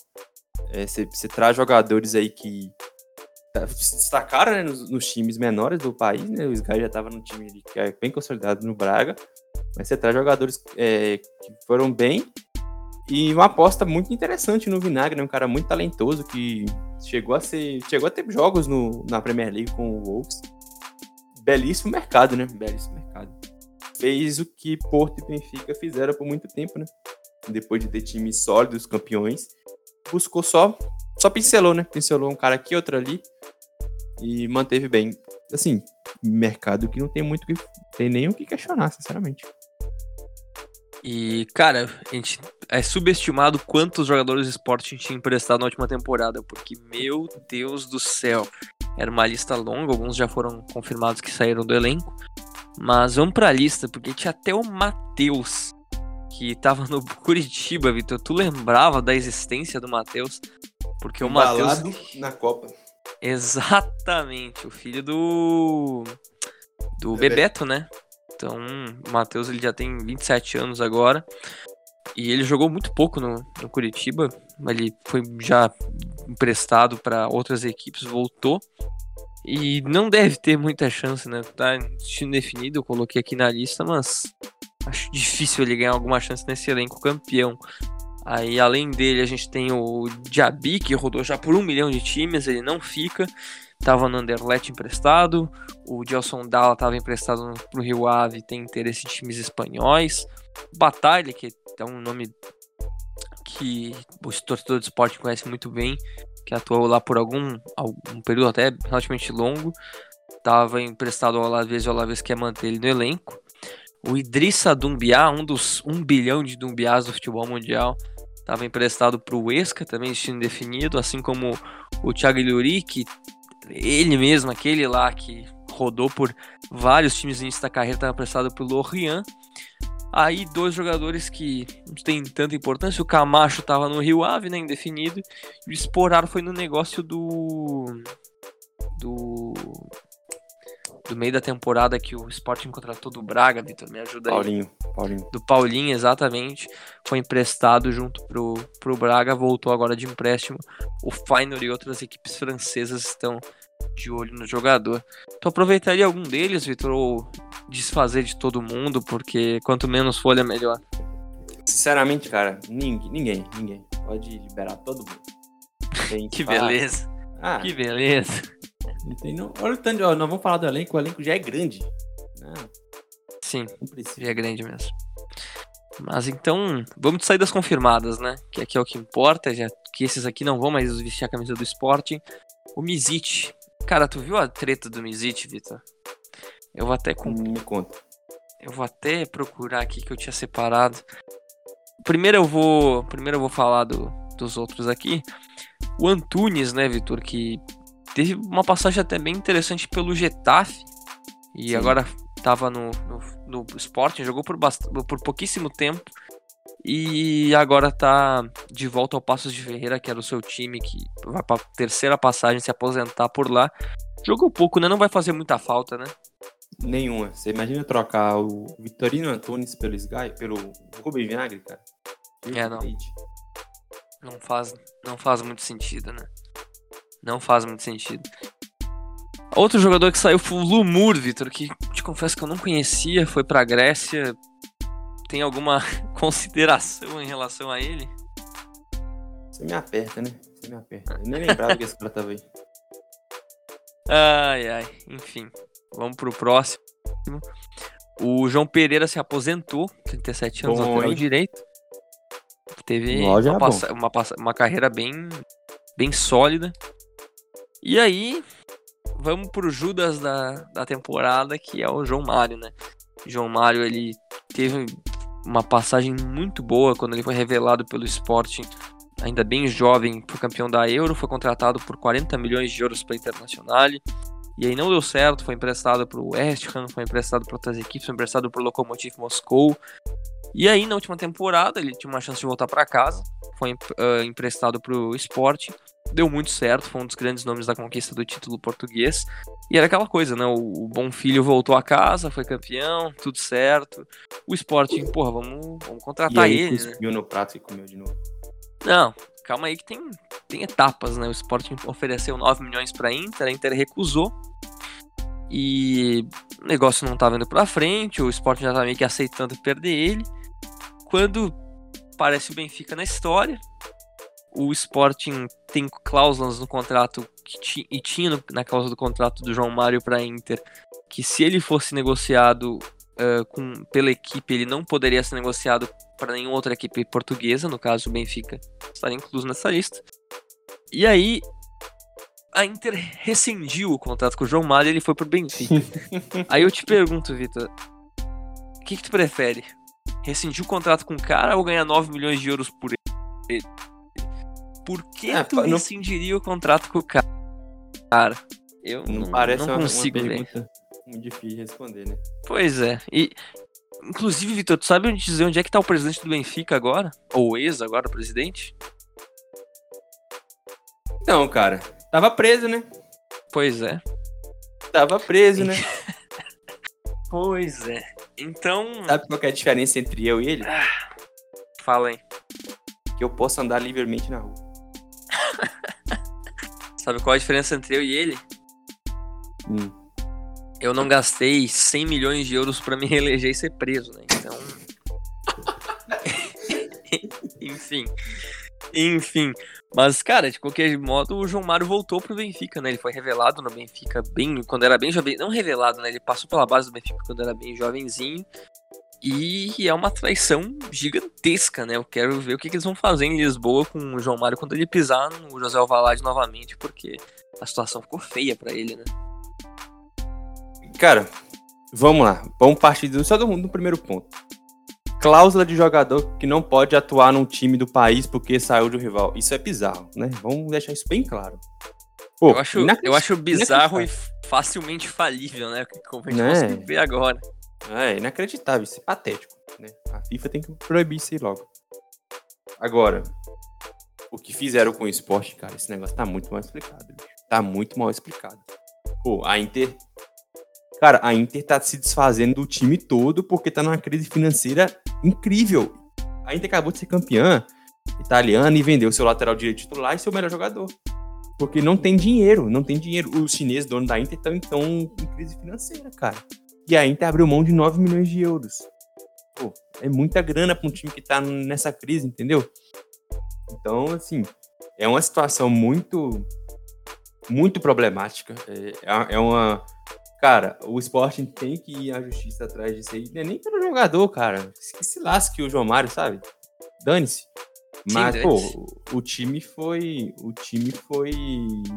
É, você, você traz jogadores aí que tá, se destacaram né, nos, nos, times menores do país, né? O Sky já estava no time que é bem consolidado no Braga, mas você traz jogadores é, que foram bem e uma aposta muito interessante no Vinagre, né? Um cara muito talentoso que chegou a ser, chegou a ter jogos no, na Premier League com o Wolves. Belíssimo mercado, né? Belíssimo. Fez o que Porto e Benfica fizeram por muito tempo, né? Depois de ter times sólidos, campeões, buscou só, só pincelou, né? Pincelou um cara aqui, outro ali e manteve bem. Assim, mercado que não tem muito que tem nem o que questionar, sinceramente. E, cara, a gente é subestimado quantos jogadores de esporte tinha emprestado na última temporada, porque, meu Deus do céu, era uma lista longa, alguns já foram confirmados que saíram do elenco. Mas vamos pra lista, porque tinha até o Matheus, que tava no Curitiba, Vitor. Tu lembrava da existência do Matheus? Porque o Matheus. na Copa. Exatamente, o filho do. Do Bebeto, né? Então, o Matheus ele já tem 27 anos agora. E ele jogou muito pouco no, no Curitiba. Ele foi já emprestado para outras equipes, voltou. E não deve ter muita chance, né? Tá destino definido, eu coloquei aqui na lista, mas acho difícil ele ganhar alguma chance nesse elenco campeão. Aí, além dele, a gente tem o Diaby, que rodou já por um milhão de times, ele não fica estava no Anderlecht emprestado, o Gelson Dalla estava emprestado para o Rio Ave, tem interesse em times espanhóis, Batalha, que é um nome que o torcedor de esporte conhece muito bem, que atuou lá por algum, algum período até relativamente longo, estava emprestado ao Alavés e o Alavés quer manter ele no elenco. O Idrissa Dumbiá, um dos 1 bilhão de Dumbiás do futebol mundial, estava emprestado para o Esca, também destino definido, assim como o Thiago Iluri, que ele mesmo, aquele lá que rodou por vários times no da carreira, estava prestado pelo Lorient. Aí dois jogadores que não têm tanta importância, o Camacho estava no Rio Ave, né, indefinido, e o Esporar foi no negócio do do do meio da temporada que o Sporting contratou do Braga, Vitor, me ajuda aí. Paulinho, Paulinho. Do Paulinho, exatamente. Foi emprestado junto pro, pro Braga, voltou agora de empréstimo. O Feyenoord e outras equipes francesas estão de olho no jogador. Tu aproveitaria algum deles, Vitor, ou desfazer de todo mundo, porque quanto menos folha, melhor? Sinceramente, cara, ninguém, ninguém, ninguém. Pode liberar todo mundo. que beleza. Ah, que beleza. Não, olha o tanto, ó, nós vamos falar do elenco, o elenco já é grande. Não, Sim, já é grande mesmo. Mas então, vamos sair das confirmadas, né? Que aqui é o que importa, já que esses aqui não vão mais vestir a camisa do Sporting. O Mizit. Cara, tu viu a treta do Mizit, Vitor? Eu vou até com... Me conta. Eu vou até procurar aqui que eu tinha separado. Primeiro eu vou, primeiro eu vou falar do, dos outros aqui. O Antunes, né, Vitor, que teve uma passagem até bem interessante pelo Getafe. E Sim. agora estava no, no, no Sporting, jogou por, por pouquíssimo tempo. E agora tá de volta ao Passos de Ferreira, que era o seu time, que vai pra terceira passagem se aposentar por lá. Jogou pouco, né? Não vai fazer muita falta, né? Nenhuma. Você imagina trocar o Vitorino Antunes pelo Sky, pelo Rubem Vinagre, cara? É, não. Não faz, não faz muito sentido, né? Não faz muito sentido. Outro jogador que saiu foi o Lumur, Vitor, que te confesso que eu não conhecia, foi pra Grécia. Tem alguma consideração em relação a ele? Você me aperta, né? Você me aperta. Eu nem lembrava que esse cara tava aí. Ai, ai. Enfim, vamos pro próximo. O João Pereira se aposentou, 37 anos, Bom, lateral direito. Teve uma, passa, uma, uma carreira bem, bem sólida. E aí, vamos pro Judas da, da temporada, que é o João Mário, né? João Mário, ele teve uma passagem muito boa quando ele foi revelado pelo Sporting, ainda bem jovem, foi campeão da Euro, foi contratado por 40 milhões de euros para Internacional. E aí não deu certo, foi emprestado para o West Ham, foi emprestado para outras equipes, foi emprestado para o Lokomotiv Moscou. E aí na última temporada ele tinha uma chance de voltar para casa, foi uh, emprestado para o Sporting deu muito certo, foi um dos grandes nomes da conquista do título português. E era aquela coisa, né? O, o Bom Filho voltou a casa, foi campeão, tudo certo. O Sporting, porra, vamos, vamos contratar e aí, ele. Né? no prato e comeu de novo. Não, calma aí que tem, tem etapas, né? O Sporting ofereceu 9 milhões para Inter, a Inter recusou. E o negócio não tava indo pra frente, o Sporting já tava meio que aceitando perder ele. Quando aparece o Benfica na história, o Sporting tem cláusulas no contrato que e tinha no, na cláusula do contrato do João Mário para Inter que se ele fosse negociado uh, com, pela equipe, ele não poderia ser negociado para nenhuma outra equipe portuguesa, no caso o Benfica estaria incluso nessa lista. E aí a Inter rescindiu o contrato com o João Mário e ele foi pro Benfica. aí eu te pergunto, Vitor, o que, que tu prefere? Rescindir o contrato com o cara ou ganhar 9 milhões de euros por ele? Por que é, tu não... rescindiria o contrato com o cara? Cara, eu não, não parece não consigo uma pergunta muito difícil de responder, né? Pois é. E inclusive, Vitor, tu sabe onde dizer onde é que tá o presidente do Benfica agora? Ou ex agora presidente? Não, cara. Tava preso, né? Pois é. Tava preso, né? pois é. Então. Sabe qual é a diferença entre eu e ele? Ah, fala aí. Que eu posso andar livremente na rua. Sabe qual a diferença entre eu e ele? Hum. Eu não gastei 100 milhões de euros para me reeleger e ser preso, né? Então. Enfim. Enfim. Mas, cara, de qualquer modo, o João Mário voltou pro Benfica, né? Ele foi revelado no Benfica bem. Quando era bem jovem. Não revelado, né? Ele passou pela base do Benfica quando era bem jovenzinho. E é uma traição gigantesca, né? Eu quero ver o que, que eles vão fazer em Lisboa com o João Mário quando ele pisar no José Alvalade novamente, porque a situação ficou feia para ele, né? Cara, vamos lá. Vamos partir do, só do, do primeiro ponto. Cláusula de jogador que não pode atuar num time do país porque saiu de um rival. Isso é bizarro, né? Vamos deixar isso bem claro. Pô, eu, acho, eu acho bizarro e facilmente falível, né? Como a gente né? ver agora. É inacreditável, isso é patético. Né? A FIFA tem que proibir isso aí logo. Agora, o que fizeram com o esporte, cara, esse negócio tá muito mal explicado. Bicho. Tá muito mal explicado. Pô, a Inter. Cara, a Inter tá se desfazendo do time todo porque tá numa crise financeira incrível. A Inter acabou de ser campeã italiana e vendeu seu lateral direito titular e seu melhor jogador. Porque não tem dinheiro, não tem dinheiro. Os chineses, dono da Inter, estão em crise financeira, cara. E a Inter abriu mão de 9 milhões de euros. Pô, é muita grana para um time que tá nessa crise, entendeu? Então, assim, é uma situação muito, muito problemática. É, é uma. Cara, o Sporting tem que ir à justiça atrás disso aí. Não é nem pelo jogador, cara. Que se lasque o João Mário, sabe? Dane-se. Mas, Sim, pô, o time foi. O time foi.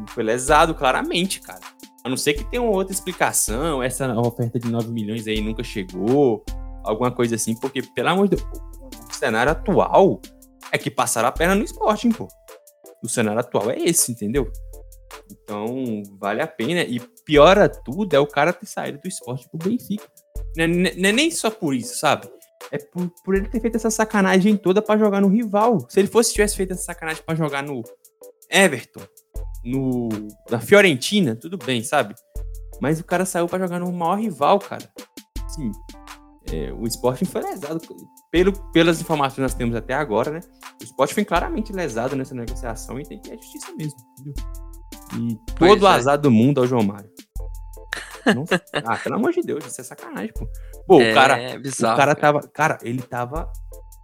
Foi lesado claramente, cara. A não ser que tenha uma outra explicação, essa oferta de 9 milhões aí nunca chegou, alguma coisa assim, porque, pelo amor de Deus, o cenário atual é que passaram a perna no esporte, pô. O cenário atual é esse, entendeu? Então, vale a pena. E piora tudo é o cara ter saído do esporte pro Benfica. Não é, não é nem só por isso, sabe? É por, por ele ter feito essa sacanagem toda para jogar no rival. Se ele fosse tivesse feito essa sacanagem para jogar no Everton, no na Fiorentina, tudo bem, sabe? Mas o cara saiu para jogar no maior rival, cara. Sim. É, o esporte foi lesado. Pelo, pelas informações que nós temos até agora, né? O esporte foi claramente lesado nessa negociação e tem que ir à justiça mesmo. Entendeu? E todo o é. azar do mundo ao João Mário. Nossa, ah, pelo amor de Deus, isso é sacanagem, pô. Pô, é, o cara, bizarro, o cara tava, cara, ele tava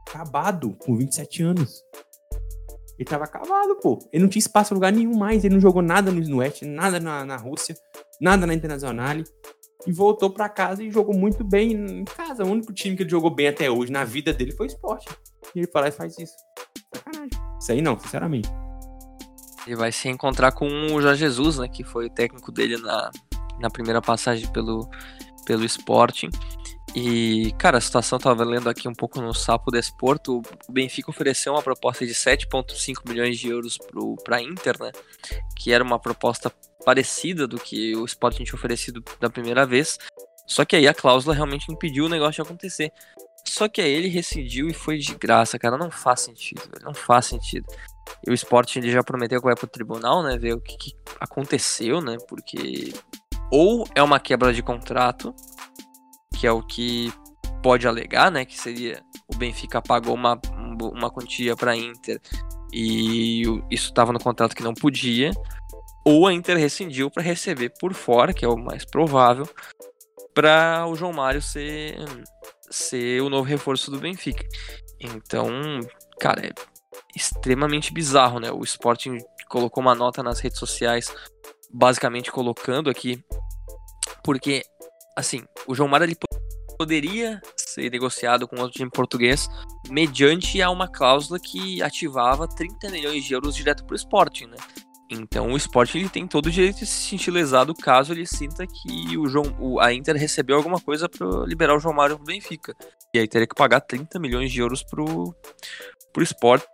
acabado com 27 anos. Ele tava acabado, pô. Ele não tinha espaço em lugar nenhum mais. Ele não jogou nada no West, nada na, na Rússia, nada na Internacional. E voltou para casa e jogou muito bem em casa. O único time que ele jogou bem até hoje na vida dele foi o esporte. E ele fala e faz isso. Sacanagem. Isso aí não, sinceramente. Ele vai se encontrar com o Jorge Jesus, né? Que foi o técnico dele na, na primeira passagem pelo, pelo Sporting. E, cara, a situação tava lendo aqui um pouco no Sapo Desporto. O Benfica ofereceu uma proposta de 7,5 milhões de euros para a Inter, né? Que era uma proposta parecida do que o Sporting tinha oferecido da primeira vez. Só que aí a cláusula realmente impediu o negócio de acontecer. Só que aí ele rescindiu e foi de graça, cara. Não faz sentido, Não faz sentido. E o Sporting ele já prometeu que vai pro tribunal, né? Ver o que, que aconteceu, né? Porque ou é uma quebra de contrato, que é o que pode alegar, né? Que seria o Benfica pagou uma, uma quantia para Inter e isso estava no contrato que não podia, ou a Inter rescindiu para receber por fora, que é o mais provável, para o João Mário ser, ser o novo reforço do Benfica. Então, cara, é extremamente bizarro, né? O Sporting colocou uma nota nas redes sociais, basicamente colocando aqui, porque, assim, o João Mário ele poderia ser negociado com outro time português mediante a uma cláusula que ativava 30 milhões de euros direto para o Sporting, né? Então o Sporting ele tem todo o direito de se sentir lesado caso ele sinta que o João, o, a Inter recebeu alguma coisa para liberar o João Mário pro Benfica. E aí teria que pagar 30 milhões de euros pro, pro Sporting.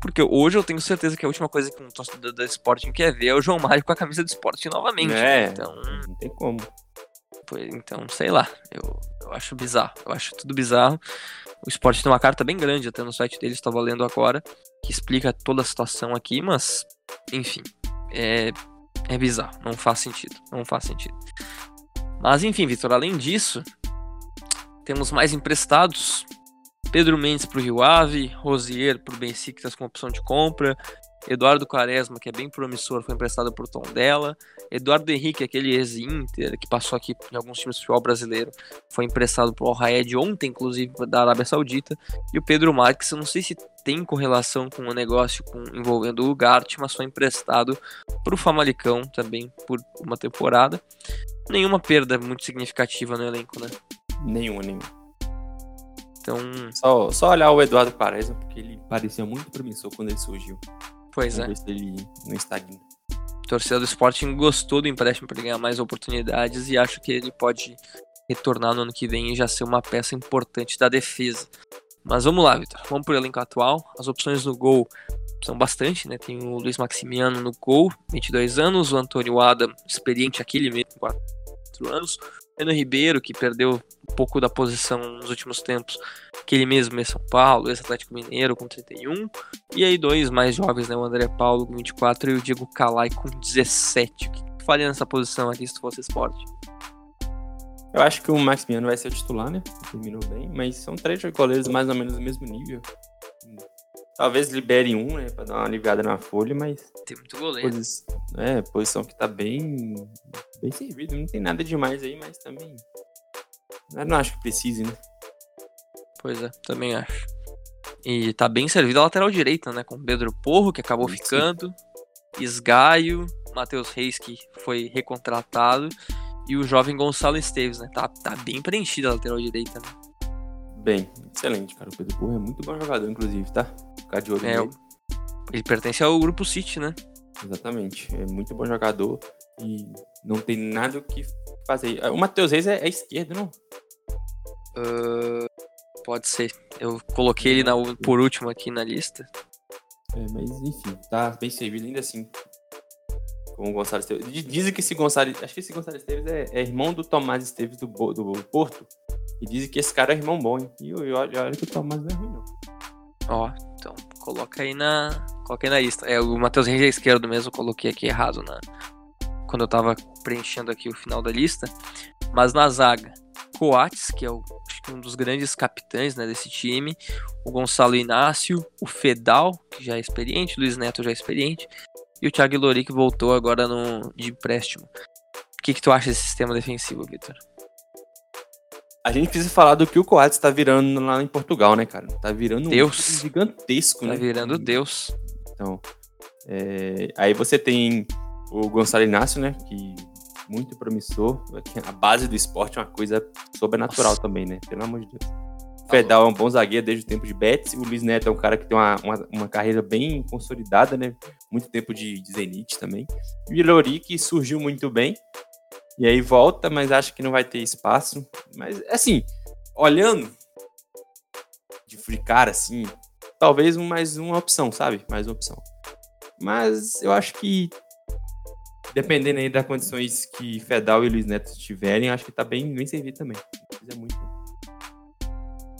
Porque hoje eu tenho certeza que a última coisa que um torcedor da Sporting quer ver é o João Mário com a camisa do Sporting novamente. É, então, não tem como. Então, sei lá, eu, eu acho bizarro. Eu acho tudo bizarro. O Sport tem uma carta bem grande até no site deles, estava lendo agora, que explica toda a situação aqui, mas, enfim, é, é bizarro. Não faz sentido. Não faz sentido. Mas, enfim, Vitor, além disso, temos mais emprestados. Pedro Mendes para o Rio Ave, Rosier para o Benfica com opção de compra, Eduardo Quaresma, que é bem promissor, foi emprestado por Tondela. Eduardo Henrique, aquele ex-Inter, que passou aqui em alguns times de futebol brasileiro, foi emprestado para o Raed ontem, inclusive, da Arábia Saudita. E o Pedro Marques, eu não sei se tem correlação com o negócio com, envolvendo o Gart, mas foi emprestado para o Famalicão também por uma temporada. Nenhuma perda muito significativa no elenco, né? Nenhuma, nenhuma. Então... Só, só olhar o Eduardo Quaresma, porque ele parecia muito promissor quando ele surgiu. Pois Vamos é. ele não estagna. A torcida do Sporting gostou do empréstimo para ganhar mais oportunidades e acho que ele pode retornar no ano que vem e já ser uma peça importante da defesa. Mas vamos lá, Vitor. Vamos para o elenco atual. As opções no gol são bastante, né? Tem o Luiz Maximiano no gol, 22 anos, o Antônio Adam, experiente aquele mesmo, 4 anos, Renan Ribeiro, que perdeu um pouco da posição nos últimos tempos, que ele mesmo é São Paulo, ex-Atlético Mineiro com 31, e aí dois mais jovens, né, o André Paulo com 24 e o Diego Calai com 17. O que faria nessa posição aqui se fosse esporte? Eu acho que o Maximiano vai ser o titular, né? Terminou bem, mas são três goleiros mais ou menos do mesmo nível. Talvez libere um, né? Pra dar uma aliviada na folha, mas. Tem muito goleiro. Posi... É, posição que tá bem. Bem servido. Não tem nada demais aí, mas também. Eu não acho que precise, né? Pois é, também acho. E tá bem servido a lateral direita, né? Com Pedro Porro, que acabou Sim. ficando. Esgaio, Matheus Reis, que foi recontratado. E o jovem Gonçalo Esteves, né? Tá, tá bem preenchida a lateral direita, né? Bem, excelente, cara. O Pedro Porro é muito bom jogador, inclusive, tá? Ficar de olho é, nele. Ele pertence ao grupo City, né? Exatamente. É muito bom jogador e não tem nada o que fazer. O Matheus Reis é, é esquerdo, não? Uh, pode ser. Eu coloquei ele na, por último aqui na lista. É, mas enfim, tá bem servido ainda assim. Com o Gonçalo Esteves. Dizem que esse Gonçalo. Acho que esse Gonçalo Esteves é, é irmão do Tomás Esteves do, do Porto. E dizem que esse cara é irmão bom, hein? E olha que o Tomás não é ruim, não. Ó, então coloca aí na. Coloca aí na lista. É, o Matheus Reis é esquerdo mesmo, coloquei aqui errado na. Quando eu tava preenchendo aqui o final da lista. Mas na zaga, Coates, que é o, um dos grandes capitães né, desse time, o Gonçalo Inácio, o Fedal, que já é experiente, o Luiz Neto já é experiente, e o Thiago Lori, que voltou agora no, de empréstimo. O que, que tu acha desse sistema defensivo, Vitor? A gente precisa falar do que o Coates está virando lá em Portugal, né, cara? Tá virando Deus. um gigantesco, tá né? Tá virando Deus. Então, é... aí você tem o Gonçalo Inácio, né? Que muito promissor. A base do esporte é uma coisa sobrenatural Nossa. também, né? Pelo amor de Deus. O Fedal é um bom zagueiro desde o tempo de Betis. O Luiz Neto é um cara que tem uma, uma, uma carreira bem consolidada, né? Muito tempo de, de Zenit também. E o Ilori, que surgiu muito bem. E aí volta, mas acho que não vai ter espaço. Mas, assim, olhando de cara, assim, talvez mais uma opção, sabe? Mais uma opção. Mas eu acho que, dependendo aí das condições que Fedal e Luiz Neto tiverem, acho que tá bem, bem servido também. Não precisa muito.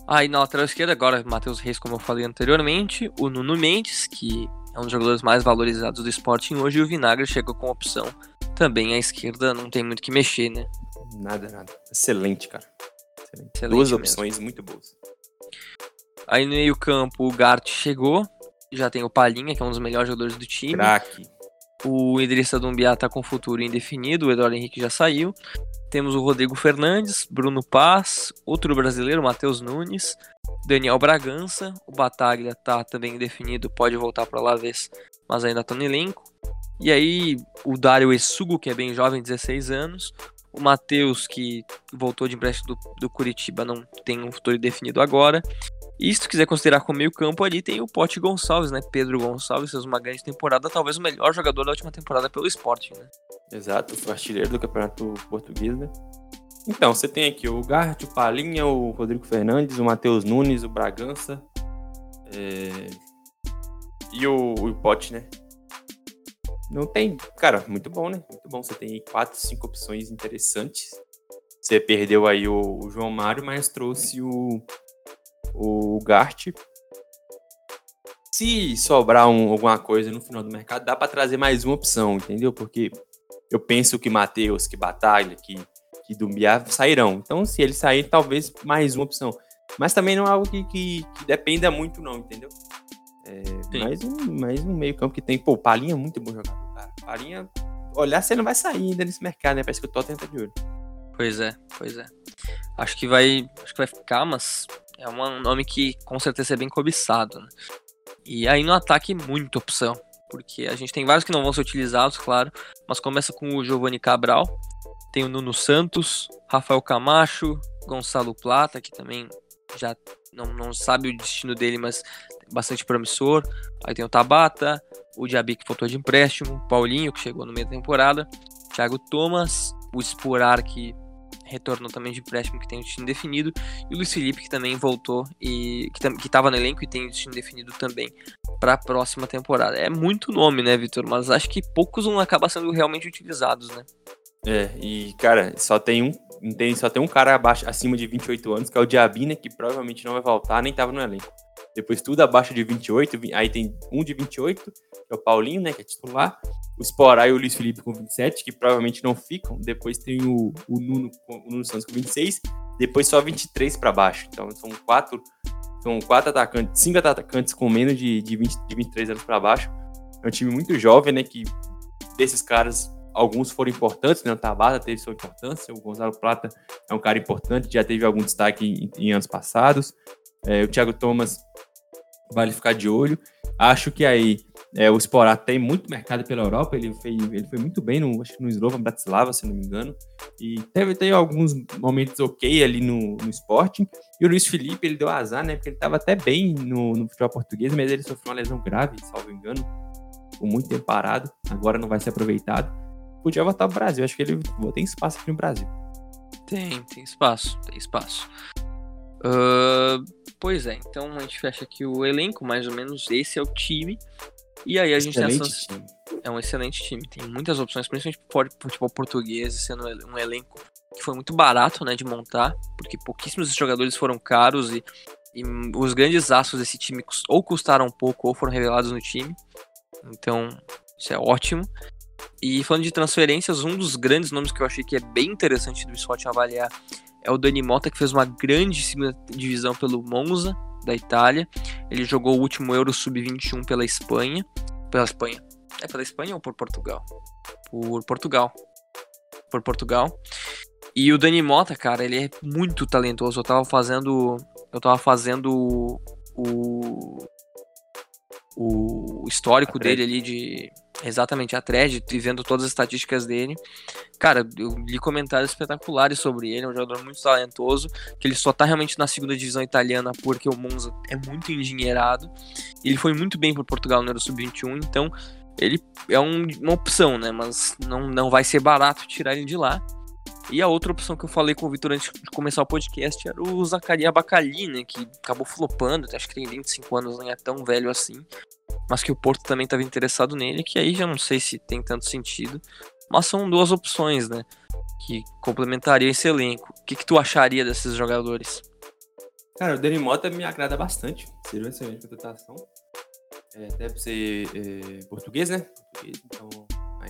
Aí na lateral esquerda, agora, Matheus Reis, como eu falei anteriormente, o Nuno Mendes, que é um dos jogadores mais valorizados do Sporting hoje, e o Vinagre chega com opção também a esquerda não tem muito que mexer, né? Nada, nada. Excelente, cara. Excelente. Excelente Duas mesmo. opções muito boas. Aí no meio campo o Gart chegou, já tem o Palinha, que é um dos melhores jogadores do time. Craque. O Idrissa Dumbiá tá com futuro indefinido, o Eduardo Henrique já saiu. Temos o Rodrigo Fernandes, Bruno Paz, outro brasileiro, Matheus Nunes, Daniel Bragança, o Bataglia tá também indefinido, pode voltar para lá vez, mas ainda tá no elenco. E aí o Dário Essugo, que é bem jovem, 16 anos, o Matheus, que voltou de empréstimo do, do Curitiba, não tem um futuro definido agora. E se tu quiser considerar como meio campo ali, tem o Pote Gonçalves, né? Pedro Gonçalves fez uma grande temporada, talvez o melhor jogador da última temporada pelo esporte, né? Exato, foi artilheiro do campeonato português, né? Então, você tem aqui o Gart, o Palinha, o Rodrigo Fernandes, o Matheus Nunes, o Bragança é... e o, o Pote, né? Não tem, cara, muito bom, né? Muito bom. Você tem quatro, cinco opções interessantes. Você perdeu aí o, o João Mário, mas trouxe o, o Gart. Se sobrar um, alguma coisa no final do mercado, dá para trazer mais uma opção, entendeu? Porque eu penso que Matheus, que Batalha, que, que Dumbiá sairão. Então, se ele sair, talvez mais uma opção. Mas também não é algo que, que, que dependa muito, não, entendeu? É, mais, um, mais um meio campo que tem. Pô, Palinha é muito bom jogador, cara. Palinha, olhar se ele não vai sair ainda nesse mercado, né? Parece que o Tottenham tá de olho. Pois é, pois é. Acho que vai, acho que vai ficar, mas é um nome que com certeza é bem cobiçado. Né? E aí no ataque, muita opção. Porque a gente tem vários que não vão ser utilizados, claro. Mas começa com o Giovanni Cabral. Tem o Nuno Santos, Rafael Camacho, Gonçalo Plata, que também já não, não sabe o destino dele, mas bastante promissor. Aí tem o Tabata, o Diaby que voltou de empréstimo, Paulinho que chegou no meio da temporada, Thiago Thomas, o Sporar que retornou também de empréstimo que tem o destino definido, e o Luiz Felipe que também voltou e que estava no elenco e tem o destino definido também para a próxima temporada. É muito nome, né, Vitor? Mas acho que poucos vão acabar sendo realmente utilizados, né? É, e cara, só tem um, só tem um cara abaixo, acima de 28 anos, que é o Diabina, que provavelmente não vai voltar, nem estava no elenco. Depois tudo abaixo de 28, aí tem um de 28, que é o Paulinho, né, que é titular o Sporá e o Luiz Felipe com 27, que provavelmente não ficam. Depois tem o, o, Nuno, o Nuno Santos com 26, depois só 23 para baixo. Então são quatro, são quatro atacantes, cinco atacantes com menos de, de, 20, de 23 anos para baixo. É um time muito jovem, né? Que desses caras, alguns foram importantes, né? O Tabata teve sua importância, o Gonzalo Plata é um cara importante, já teve algum destaque em, em anos passados. É, o Thiago Thomas vale ficar de olho. Acho que aí é, o Sporá tem muito mercado pela Europa, ele, fez, ele foi muito bem no, acho no Slovan Bratislava, se não me engano, e teve, teve alguns momentos ok ali no, no Sporting, e o Luiz Felipe, ele deu azar, né, porque ele estava até bem no, no futebol português, mas ele sofreu uma lesão grave, salvo engano, ficou muito tempo parado, agora não vai ser aproveitado, podia voltar ao Brasil, acho que ele tem espaço aqui no Brasil. Tem, tem espaço, tem espaço. Uh, pois é, então a gente fecha aqui o elenco, mais ou menos esse é o time. E aí a gente excelente tem essas... time. É um excelente time, tem muitas opções, principalmente por futebol português, sendo um elenco que foi muito barato, né, de montar, porque pouquíssimos jogadores foram caros e, e os grandes astros desse time ou custaram pouco ou foram revelados no time. Então, isso é ótimo. E falando de transferências, um dos grandes nomes que eu achei que é bem interessante do Sport avaliar é o Dani Mota, que fez uma grande segunda divisão pelo Monza, da Itália. Ele jogou o último Euro Sub-21 pela Espanha. Pela Espanha. É pela Espanha ou por Portugal? Por Portugal. Por Portugal. E o Dani Mota, cara, ele é muito talentoso. Eu tava fazendo. Eu tava fazendo o. O histórico dele ali de Exatamente, a thread, e vendo todas as estatísticas dele. Cara, eu li comentários espetaculares sobre ele, é um jogador muito talentoso, que ele só tá realmente na segunda divisão italiana porque o Monza é muito endinheirado. Ele foi muito bem por Portugal no Euro Sub-21, então ele é um, uma opção, né? Mas não, não vai ser barato tirar ele de lá. E a outra opção que eu falei com o Vitor antes de começar o podcast era o Zacaria Bacali, né? Que acabou flopando, acho que tem 25 anos, não é tão velho assim mas que o Porto também estava interessado nele, que aí já não sei se tem tanto sentido. Mas são duas opções, né? Que complementariam esse elenco. O que, que tu acharia desses jogadores? Cara, o Dani Mota me agrada bastante. Seria uma excelente contratação. É, até por ser é, português, né? Português, então,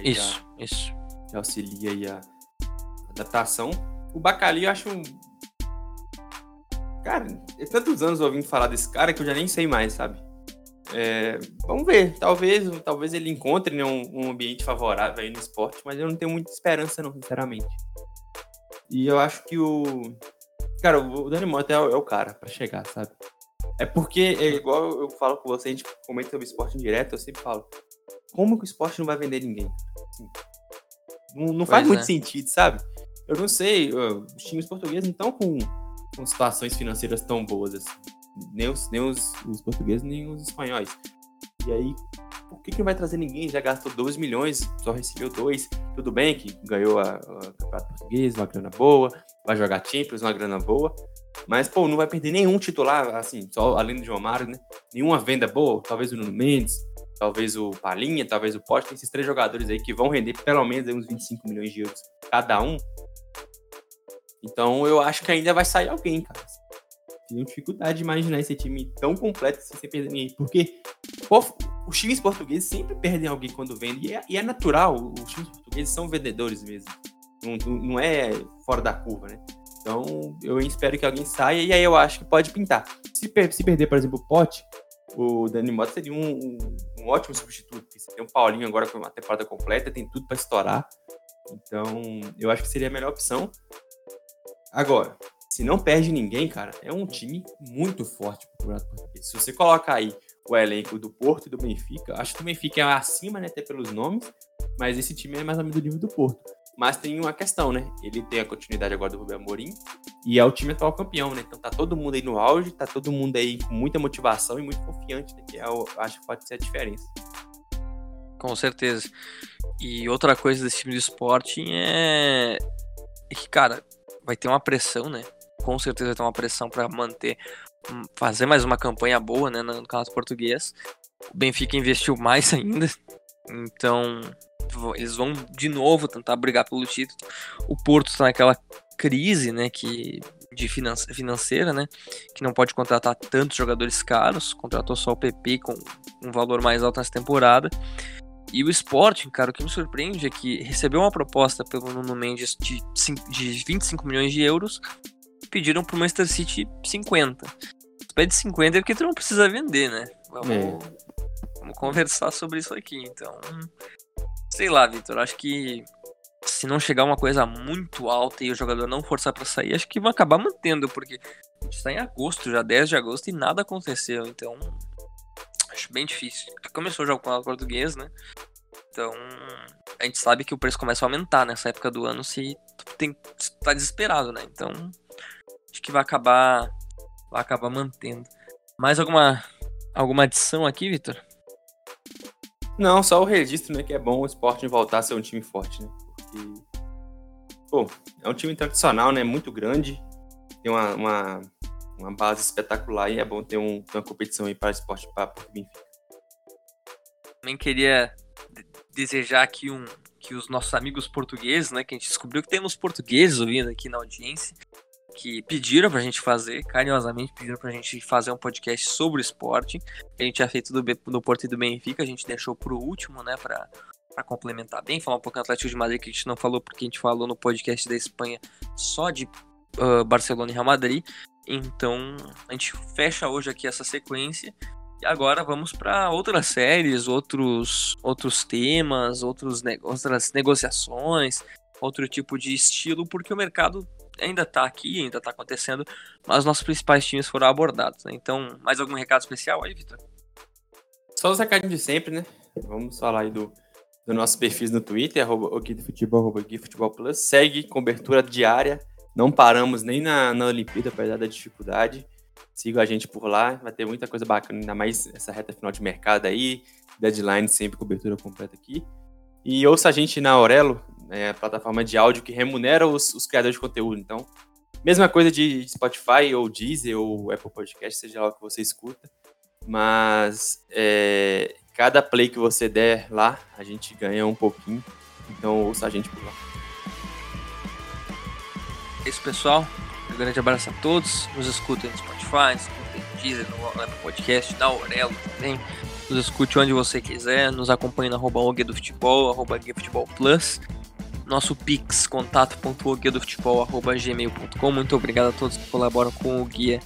isso, já, isso. Já auxilia aí a adaptação. O Bacali eu acho um. Cara, é tantos anos ouvindo falar desse cara que eu já nem sei mais, sabe? É, vamos ver, talvez, talvez ele encontre né, um, um, ambiente favorável aí no esporte, mas eu não tenho muita esperança, não, sinceramente. E eu acho que o. Cara, o Dani Mota é, é o cara para chegar, sabe? É porque, é igual eu falo com você, a gente comenta sobre esporte em direto, eu sempre falo, como que o esporte não vai vender ninguém? Assim, não, não faz muito é. sentido, sabe? Eu não sei, os times portugueses não estão com, com situações financeiras tão boas assim. Nem os, nem os, os portugueses, nem os espanhóis. E aí, por que, que não vai trazer ninguém? Já gastou 2 milhões, só recebeu 2. Tudo bem que ganhou a, a Campeonato Português, uma grana boa, vai jogar Champions, uma grana boa. Mas, pô, não vai perder nenhum titular, assim, só além do João Mário, né? Nenhuma venda boa, talvez o Nuno Mendes, talvez o Palinha, talvez o Pote, esses três jogadores aí que vão render pelo menos uns 25 milhões de euros cada um. Então eu acho que ainda vai sair alguém, cara. Tenho dificuldade de imaginar esse time tão completo sem perder ninguém. Porque pô, os times portugueses sempre perdem alguém quando vendem. E é, e é natural, os times portugueses são vendedores mesmo. Não, não é fora da curva, né? Então eu espero que alguém saia e aí eu acho que pode pintar. Se, per se perder, por exemplo, o Pote, o Dani Mota seria um, um, um, ótimo substituto. Você tem um Paulinho agora com uma temporada completa, tem tudo para estourar. Então, eu acho que seria a melhor opção. Agora, se não perde ninguém, cara, é um time muito forte pro Campeonato Português. Se você colocar aí o elenco do Porto e do Benfica, acho que o Benfica é acima, né, até pelos nomes, mas esse time é mais ou menos do nível do Porto. Mas tem uma questão, né? Ele tem a continuidade agora do Rubem Amorim e é o time atual campeão, né? Então tá todo mundo aí no auge, tá todo mundo aí com muita motivação e muito confiante, né? Que é, eu acho que pode ser a diferença. Com certeza. E outra coisa desse time de esporte é que, cara, vai ter uma pressão, né? Com certeza vai ter uma pressão para manter, hum, fazer mais uma campanha boa, né, no Campeonato Português. O Benfica investiu mais ainda, então eles vão de novo tentar brigar pelo título. O Porto está naquela crise, né, que de financeira, né, que não pode contratar tantos jogadores caros, contratou só o PP com um valor mais alto nessa temporada. E o Sporting, cara, o que me surpreende é que recebeu uma proposta pelo Nuno Mendes de, de 25 milhões de euros pediram pro Manchester City 50. Se pede 50 é porque tu não precisa vender, né? Vamos, é. vamos conversar sobre isso aqui. Então, sei lá, Vitor, acho que se não chegar uma coisa muito alta e o jogador não forçar para sair, acho que vai acabar mantendo, porque a gente tá em agosto, já 10 de agosto, e nada aconteceu, então acho bem difícil. Começou já com o português, né? Então, a gente sabe que o preço começa a aumentar nessa época do ano se tu tem, tá desesperado, né? Então, acho que vai acabar vai acabar mantendo. Mais alguma alguma adição aqui, Vitor? Não, só o registro, né, que é bom o esporte voltar a ser um time forte, né? Porque pô, é um time tradicional, né, muito grande, tem uma, uma, uma base espetacular e é bom ter um, uma competição aí para o esporte para o Benfica. Também queria desejar aqui um que os nossos amigos portugueses, né, que a gente descobriu que temos portugueses ouvindo aqui na audiência, que pediram pra gente fazer, carinhosamente pediram pra gente fazer um podcast sobre esporte. A gente tinha feito do, do Porto e do Benfica, a gente deixou pro último, né, complementar bem, falar um pouco do Atlético de Madrid, que a gente não falou porque a gente falou no podcast da Espanha só de uh, Barcelona e Real Madrid. Então, a gente fecha hoje aqui essa sequência e agora vamos para outras séries, outros, outros temas, outros outras negociações, outro tipo de estilo, porque o mercado ainda está aqui, ainda está acontecendo, mas nossos principais times foram abordados. Né? Então, mais algum recado especial aí, Vitor? Só os recadinhos de sempre, né? Vamos falar aí do, do nosso perfil no Twitter, arroba o Futebol, arroba Futebol Plus. Segue cobertura diária, não paramos nem na, na Olimpíada, apesar da dificuldade. Siga a gente por lá, vai ter muita coisa bacana, ainda mais essa reta final de mercado aí, deadline sempre cobertura completa aqui. E ouça a gente na Aurelo, né, plataforma de áudio que remunera os, os, criadores de conteúdo. Então, mesma coisa de Spotify ou Deezer ou Apple Podcast, seja lá o que você escuta. Mas é, cada play que você der lá, a gente ganha um pouquinho. Então ouça a gente por lá. É isso, pessoal. Um grande abraço a todos. Nos escutem no Spotify, nos escutem no Deezer, no Apple Podcast, na Aurelo também. Nos escute onde você quiser. Nos acompanhe na arroba do Futebol, arroba Futebol Plus nosso pix, contato.guiadofutebol.gmail.com. Muito obrigado a todos que colaboram com o guia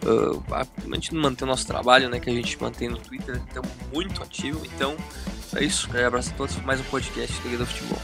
Uh, a gente manter o nosso trabalho, né? Que a gente mantém no Twitter, estamos muito ativo. Então, é isso. Um abraço a todos. Mais um podcast do Liga do Futebol.